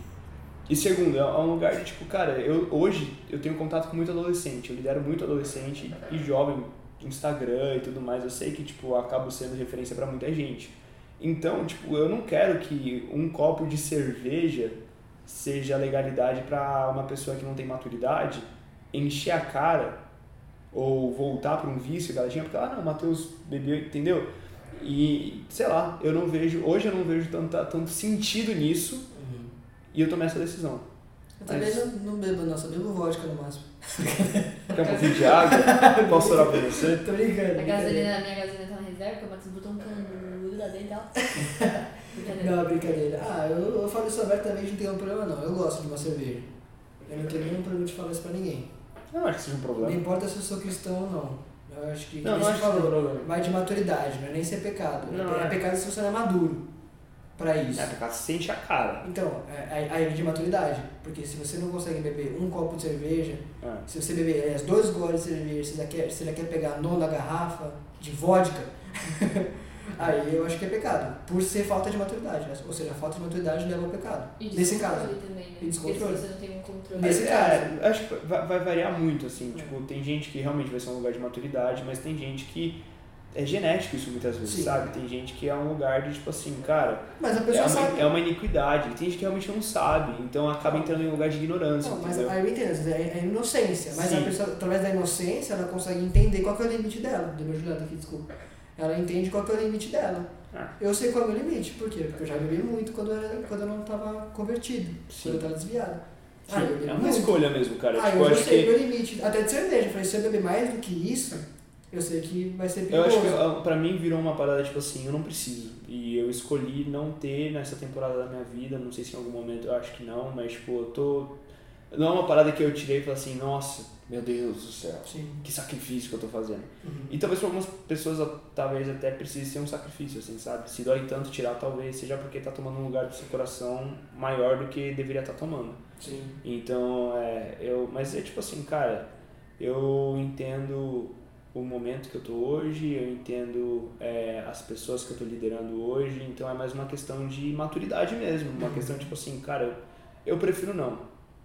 E segundo, é um lugar de tipo, cara, eu hoje eu tenho contato com muito adolescente, eu lidero muito adolescente e jovem, Instagram e tudo mais, eu sei que tipo, eu acabo sendo referência pra muita gente. Então, tipo, eu não quero que um copo de cerveja seja legalidade pra uma pessoa que não tem maturidade encher a cara ou voltar para um vício tinha, porque, ah, não, Matheus bebeu, entendeu? E, sei lá, eu não vejo, hoje eu não vejo tanto, tanto sentido nisso e eu tomei essa decisão.
Eu também
Mas-
não, não bebo, não, só bebo vodka no máximo.
Quer um pouquinho de água? Posso orar pra você?
Tô brincando.
A gasolina, a minha gasolina tá na reserva, porque o Matheus botou um canudo lá dentro e tal. Brincadeira.
Não, brincadeira. Ah, eu, eu falo isso abertamente, não tem um problema não. Eu gosto de uma cerveja. Eu não tenho nenhum problema de falar isso pra ninguém.
Eu não acho que seja um
Não
problema.
importa se eu sou cristão ou não. Eu acho que,
Não, não
você
acho que seja um
falou,
problema.
vai de maturidade, não é nem ser pecado.
Não,
é,
é.
pecado se você não é maduro pra isso.
É, porque ela sente a cara.
Então, é, aí é de maturidade. Porque se você não consegue beber um copo de cerveja,
É.
se você beber aliás, dois goles de cerveja, se você quer, se você quer pegar a nona garrafa de vodka, aí eu acho que é pecado. Por ser falta de maturidade. né? Ou seja, a falta de maturidade leva ao pecado.
E
Nesse caso.
descontrole também, né?
E descontrole.
Porque você não tem um controle.
Nesse caso.
é, acho que vai, vai variar muito, assim. Tipo, tem gente que realmente vai ser um lugar de maturidade, mas tem gente que é genético isso muitas vezes,
Sim.
sabe? Tem gente que é um lugar de, tipo assim, cara,
Mas a
é
pessoa
uma,
sabe.
é uma iniquidade. Tem gente que realmente não sabe, então acaba entrando em um lugar de ignorância,
Não, mas aí eu entendo, é é inocência. Mas
Sim.
a pessoa, através da inocência, ela consegue entender qual que é o limite dela. Deu meu Juliana aqui, desculpa. Ela entende qual é o limite dela.
Ah.
Eu sei qual é o meu limite, por quê? Porque eu já bebi muito quando eu, era, quando eu não estava convertido,
Sim.
quando eu estava desviado.
Sim,
Ah, eu
é uma
muito.
escolha mesmo, cara.
Ah,
tipo,
eu já
acho
sei
que
meu limite, até de cerveja. Eu falei, se eu beber mais do que isso, eu sei que vai ser
Eu
perigoso.
acho que pra mim virou uma parada tipo assim, eu não preciso. E eu escolhi não ter nessa temporada da minha vida, não sei se em algum momento eu acho que não, mas tipo, eu tô. Não é uma parada que eu tirei e falei assim, nossa, meu Deus do céu,
Sim.
que sacrifício que eu tô fazendo.
Uhum.
E talvez pra algumas pessoas talvez até precise ser um sacrifício, assim, sabe? Se dói tanto tirar, talvez seja porque tá tomando um lugar do seu coração maior do que deveria estar tomando.
Sim.
Então, é, eu, mas é tipo assim, cara, eu entendo o momento que eu tô hoje, eu entendo é, as pessoas que eu tô liderando hoje, então é mais uma questão de maturidade mesmo, uma
Uhum.
questão tipo assim, cara, eu, prefiro não,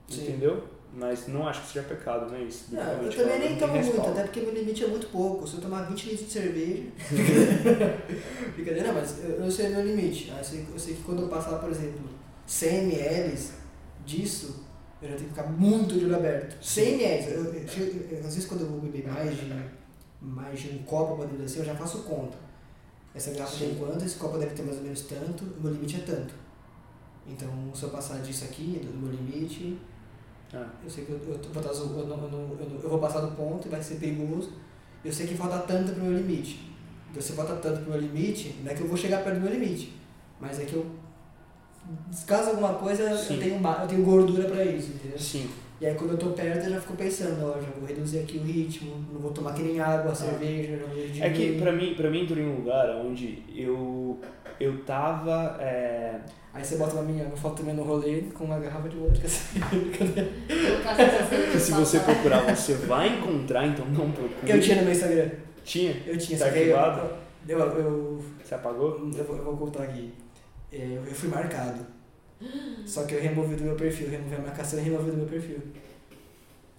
Sim.
entendeu? Mas não acho que seja pecado, né? Isso,
Não, eu também nem tomo muito, até porque meu limite é muito pouco. Se eu tomar 20 litros de cerveja. Brincadeira, não, mas eu, eu sei meu limite. Eu sei, eu sei que quando eu passar, por exemplo, 100 ml disso, eu já tenho que ficar muito de olho aberto. 100 ml. Eu- eu- às vezes quando eu vou beber mais de, mais de um copo, uma dizer assim, eu já faço conta. Essa garrafa
Sim.
tem quanto, esse copo deve ter mais ou menos tanto, o meu limite é tanto. Então, se eu passar disso aqui, do meu limite,
Ah,
eu sei que eu, eu, vou, eu, não- eu, não- eu, vou passar do ponto e vai ser perigoso. Eu sei que falta tanto pro meu limite. Então, se falta tanto pro meu limite, não é que eu vou chegar perto do meu limite, mas é que eu. Caso alguma coisa,
Sim.
eu tenho, eu tenho gordura pra isso, entendeu?
sim,
E aí, quando eu tô perto, eu já fico pensando: ó, já vou reduzir aqui o ritmo, não vou tomar que nem água, cerveja, já vou
é que pra mim, pra mim entrou em um lugar onde eu, eu tava... É,
Aí você bota uma minha, uma foto também no rolê com uma garrafa de vodka. assim.
Se você procurar, você vai encontrar, então não procure.
eu tinha no meu Instagram.
Tinha?
Eu tinha,
Tá
aí eu,
arquivado?
eu, eu,
Você apagou?
Eu vou, eu vou contar aqui. É, eu eu fui marcado. Só que eu removi do meu perfil, removi a marcação e removi do meu perfil.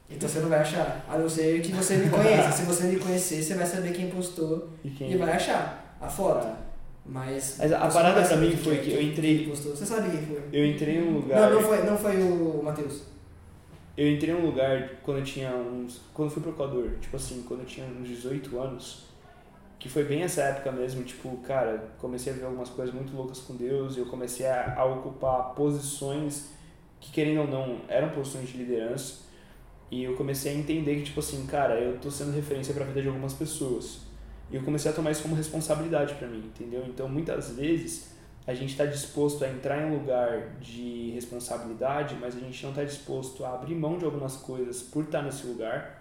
Então você não vai achar. A não ser que você me conheça. Se você me conhecer, você vai saber quem postou
E quem?
e vai achar a foto.
Ah.
Mas.
Mas a parada pra mim foi que eu entrei-
postou. Você sabe quem foi?
Eu entrei em um lugar.
Não, não foi, não foi o Matheus.
Eu entrei em um lugar quando eu tinha uns. Quando eu fui pro Equador, tipo assim, quando eu tinha uns 18 anos, que foi bem essa época mesmo, tipo, cara, comecei a ver algumas coisas muito loucas com Deus e eu comecei a, a ocupar posições que, querendo ou não, eram posições de liderança. E eu comecei a entender que, tipo assim, cara, eu tô sendo referência pra vida de algumas pessoas. E eu comecei a tomar isso como responsabilidade pra mim, entendeu? Então, muitas vezes, a gente está disposto a entrar em um lugar de responsabilidade, mas a gente não está disposto a abrir mão de algumas coisas por estar nesse lugar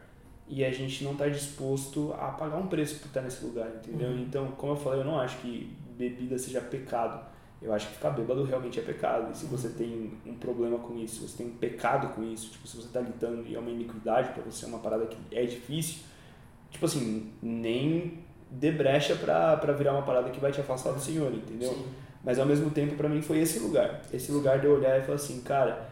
e a gente não está disposto a pagar um preço por estar nesse lugar, entendeu?
Uhum.
Então, como eu falei, eu não acho que bebida seja pecado. Eu acho que ficar bêbado realmente é pecado. E se você tem um problema com isso, se você tem um pecado com isso, tipo, se você está lidando e é uma iniquidade para você, é uma parada que é difícil, tipo assim, nem dê brecha pra, pra virar uma parada que vai te afastar do Senhor, entendeu?
Sim.
Mas ao mesmo tempo, pra mim, foi esse lugar. Esse lugar de eu olhar e falar assim, cara,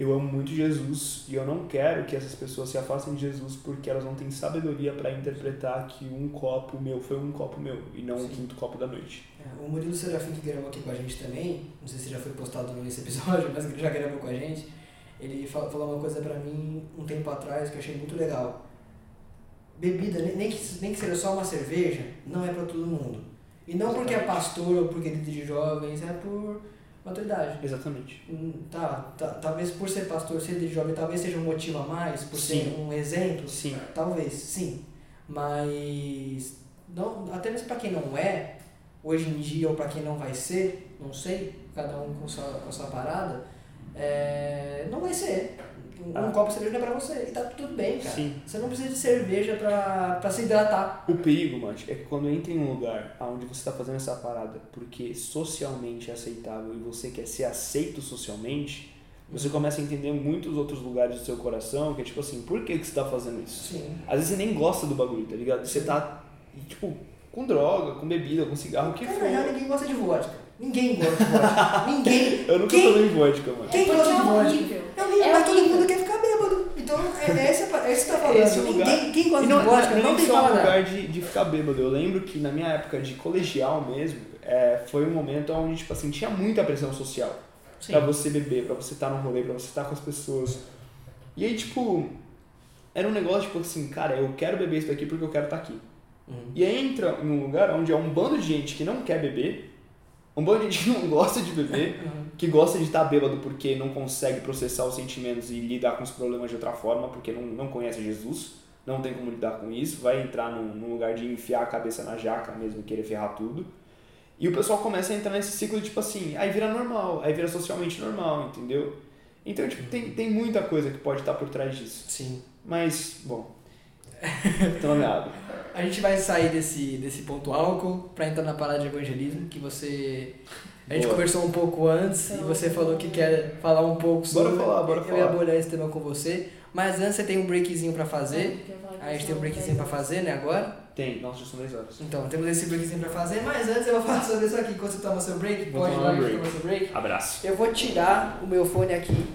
eu amo muito Jesus e eu não quero que essas pessoas se afastem de Jesus porque elas não têm sabedoria pra interpretar que um copo meu foi um copo meu e não um
Sim.
quinto copo da noite.
É, o Murilo Serafim que gravou aqui com a gente também, não sei se já foi postado nesse episódio, mas ele já gravou com a gente, ele fa- falou uma coisa pra mim um tempo atrás que eu achei muito legal. bebida, nem, que, nem que seja só uma cerveja, não é pra todo mundo. E não porque é pastor ou porque é líder de jovens, é por maturidade.
Exatamente.
Hum, Tá, tá, talvez por ser pastor, ser de jovem, talvez seja um motivo a mais, por ser
Sim.
um exemplo,
Sim.
talvez, sim. Mas não, até mesmo pra quem não é, hoje em dia, ou pra quem não vai ser, não sei, cada um com sua, com sua parada, é, não vai ser. Um,
Ah.
um copo de cerveja não é pra você. E tá tudo bem, cara.
Sim.
Você não precisa de cerveja pra, pra se hidratar.
O perigo, Mate, é que quando entra em um lugar onde você está fazendo essa parada porque socialmente é aceitável e você quer ser aceito socialmente, você começa a entender muitos outros lugares do seu coração que é tipo assim, por que, que você está fazendo isso?
Sim.
Às vezes você nem gosta do bagulho, tá ligado? Você tá, tipo, com droga, com bebida, com cigarro, o que
Cara,
for.
na real, ninguém gosta de vodka. Ninguém gosta de vodka. ninguém.
Eu nunca
Quem-
tomei vodka, mano.
Quem
Porque
gosta de
é
vodka?
horrível.
É horrível,
É
mas todo mundo quer ficar bêbado. Então, é, é esse, é esse que tá falando.
Esse é o lugar.
Ninguém, quem gosta
não,
de vodka
não,
não
é
tem
só um lugar de, de ficar bêbado. Eu lembro que na minha época de colegial mesmo, é, foi um momento onde, tipo assim, tinha muita pressão social.
Sim.
Pra você beber, pra você estar no rolê, pra você estar com as pessoas. E aí, tipo, era um negócio, tipo assim, cara, eu quero beber isso daqui porque eu quero estar aqui.
Uhum.
E aí entra num lugar onde é um bando de gente que não quer beber, um bando de gente que não gosta de beber, que gosta de estar bêbado porque não consegue processar os sentimentos e lidar com os problemas de outra forma, porque não, não conhece Jesus, não tem como lidar com isso, vai entrar num, num lugar de enfiar a cabeça na jaca mesmo, querer ferrar tudo. E o pessoal começa a entrar nesse ciclo de tipo assim, aí vira normal, aí vira socialmente normal, entendeu? Então, tipo, tem, tem muita coisa que pode estar por trás disso.
Sim.
Mas, bom. Toma minha água.
A gente vai sair desse, desse ponto álcool pra entrar na parada de evangelismo, que você. A gente
Boa.
conversou um pouco antes e você falou que quer falar um pouco sobre.
Bora falar, bora
Eu
falar.
ia abordar esse tema com você. Mas antes você tem um breakzinho pra fazer. A gente tem um breakzinho pra fazer, né, agora?
Tem, nossa, já são 10 horas.
Então, temos esse breakzinho pra fazer, mas antes eu vou falar sobre isso aqui. Enquanto você toma seu break,
Vou
pode
tomar break.
tomar seu break.
Abraço.
Eu vou tirar o meu fone aqui.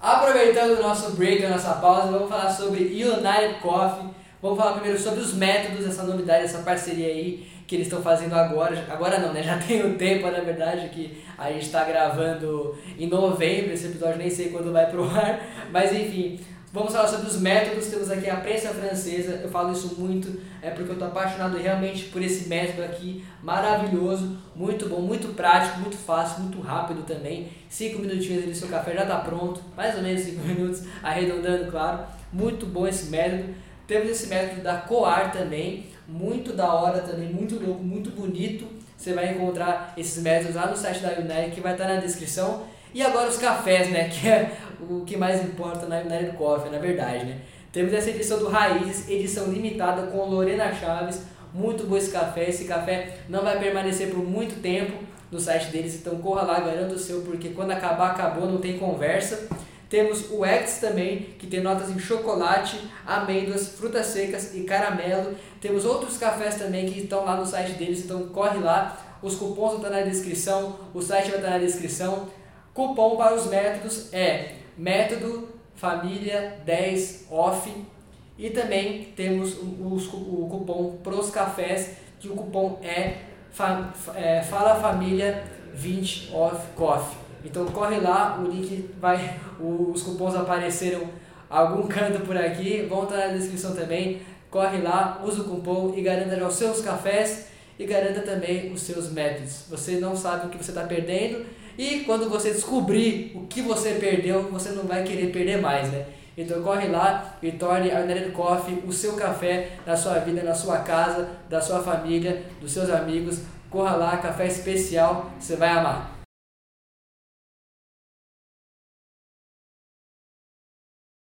Aproveitando o nosso break, a nossa pausa, vamos falar sobre United Coffee. Vamos falar primeiro sobre os métodos, essa novidade, essa parceria aí que eles estão fazendo agora. Agora não, né? Já tem um tempo, na verdade, que a gente está gravando em novembro. Esse episódio nem sei quando vai pro ar. Mas enfim, vamos falar sobre os métodos. Temos aqui a prensa francesa. Eu falo isso muito, é porque eu tô apaixonado realmente por esse método aqui. Maravilhoso, muito bom, muito prático, muito fácil, muito rápido também. Cinco minutinhos ali, seu café já tá pronto. Mais ou menos cinco minutos, arredondando, claro. Muito bom esse método. Temos esse método da Coar também, muito da hora também, muito louco, muito bonito. Você vai encontrar esses métodos lá no site da United, que vai estar na descrição. E agora os cafés, né? Que é o que mais importa na United Coffee, na verdade, né? Temos essa edição do Raízes, edição limitada com Lorena Chaves. Muito bom esse café. Esse café não vai permanecer por muito tempo no site deles, então corra lá, garanta o seu, porque quando acabar, acabou, não tem conversa. Temos o X também, que tem notas em chocolate, amêndoas, frutas secas e caramelo. Temos outros cafés também que estão lá no site deles, então corre lá. Os cupons vão estar na descrição, o site vai estar na descrição. Cupom para os métodos é método família 10 off. E também temos os o cupom pros cafés, que o cupom é, fa, é Fala Família 20 off coffee. Então corre lá, o link vai, os cupons apareceram algum canto por aqui, vão estar na descrição também. Corre lá, usa o cupom e garanta os seus cafés e garanta também os seus métodos. Você não sabe o que você está perdendo e quando você descobrir o que você perdeu, você não vai querer perder mais, né? Então corre lá e torne a United Coffee o seu café na sua vida, na sua casa, da sua família, dos seus amigos. Corra lá, café especial, você vai amar.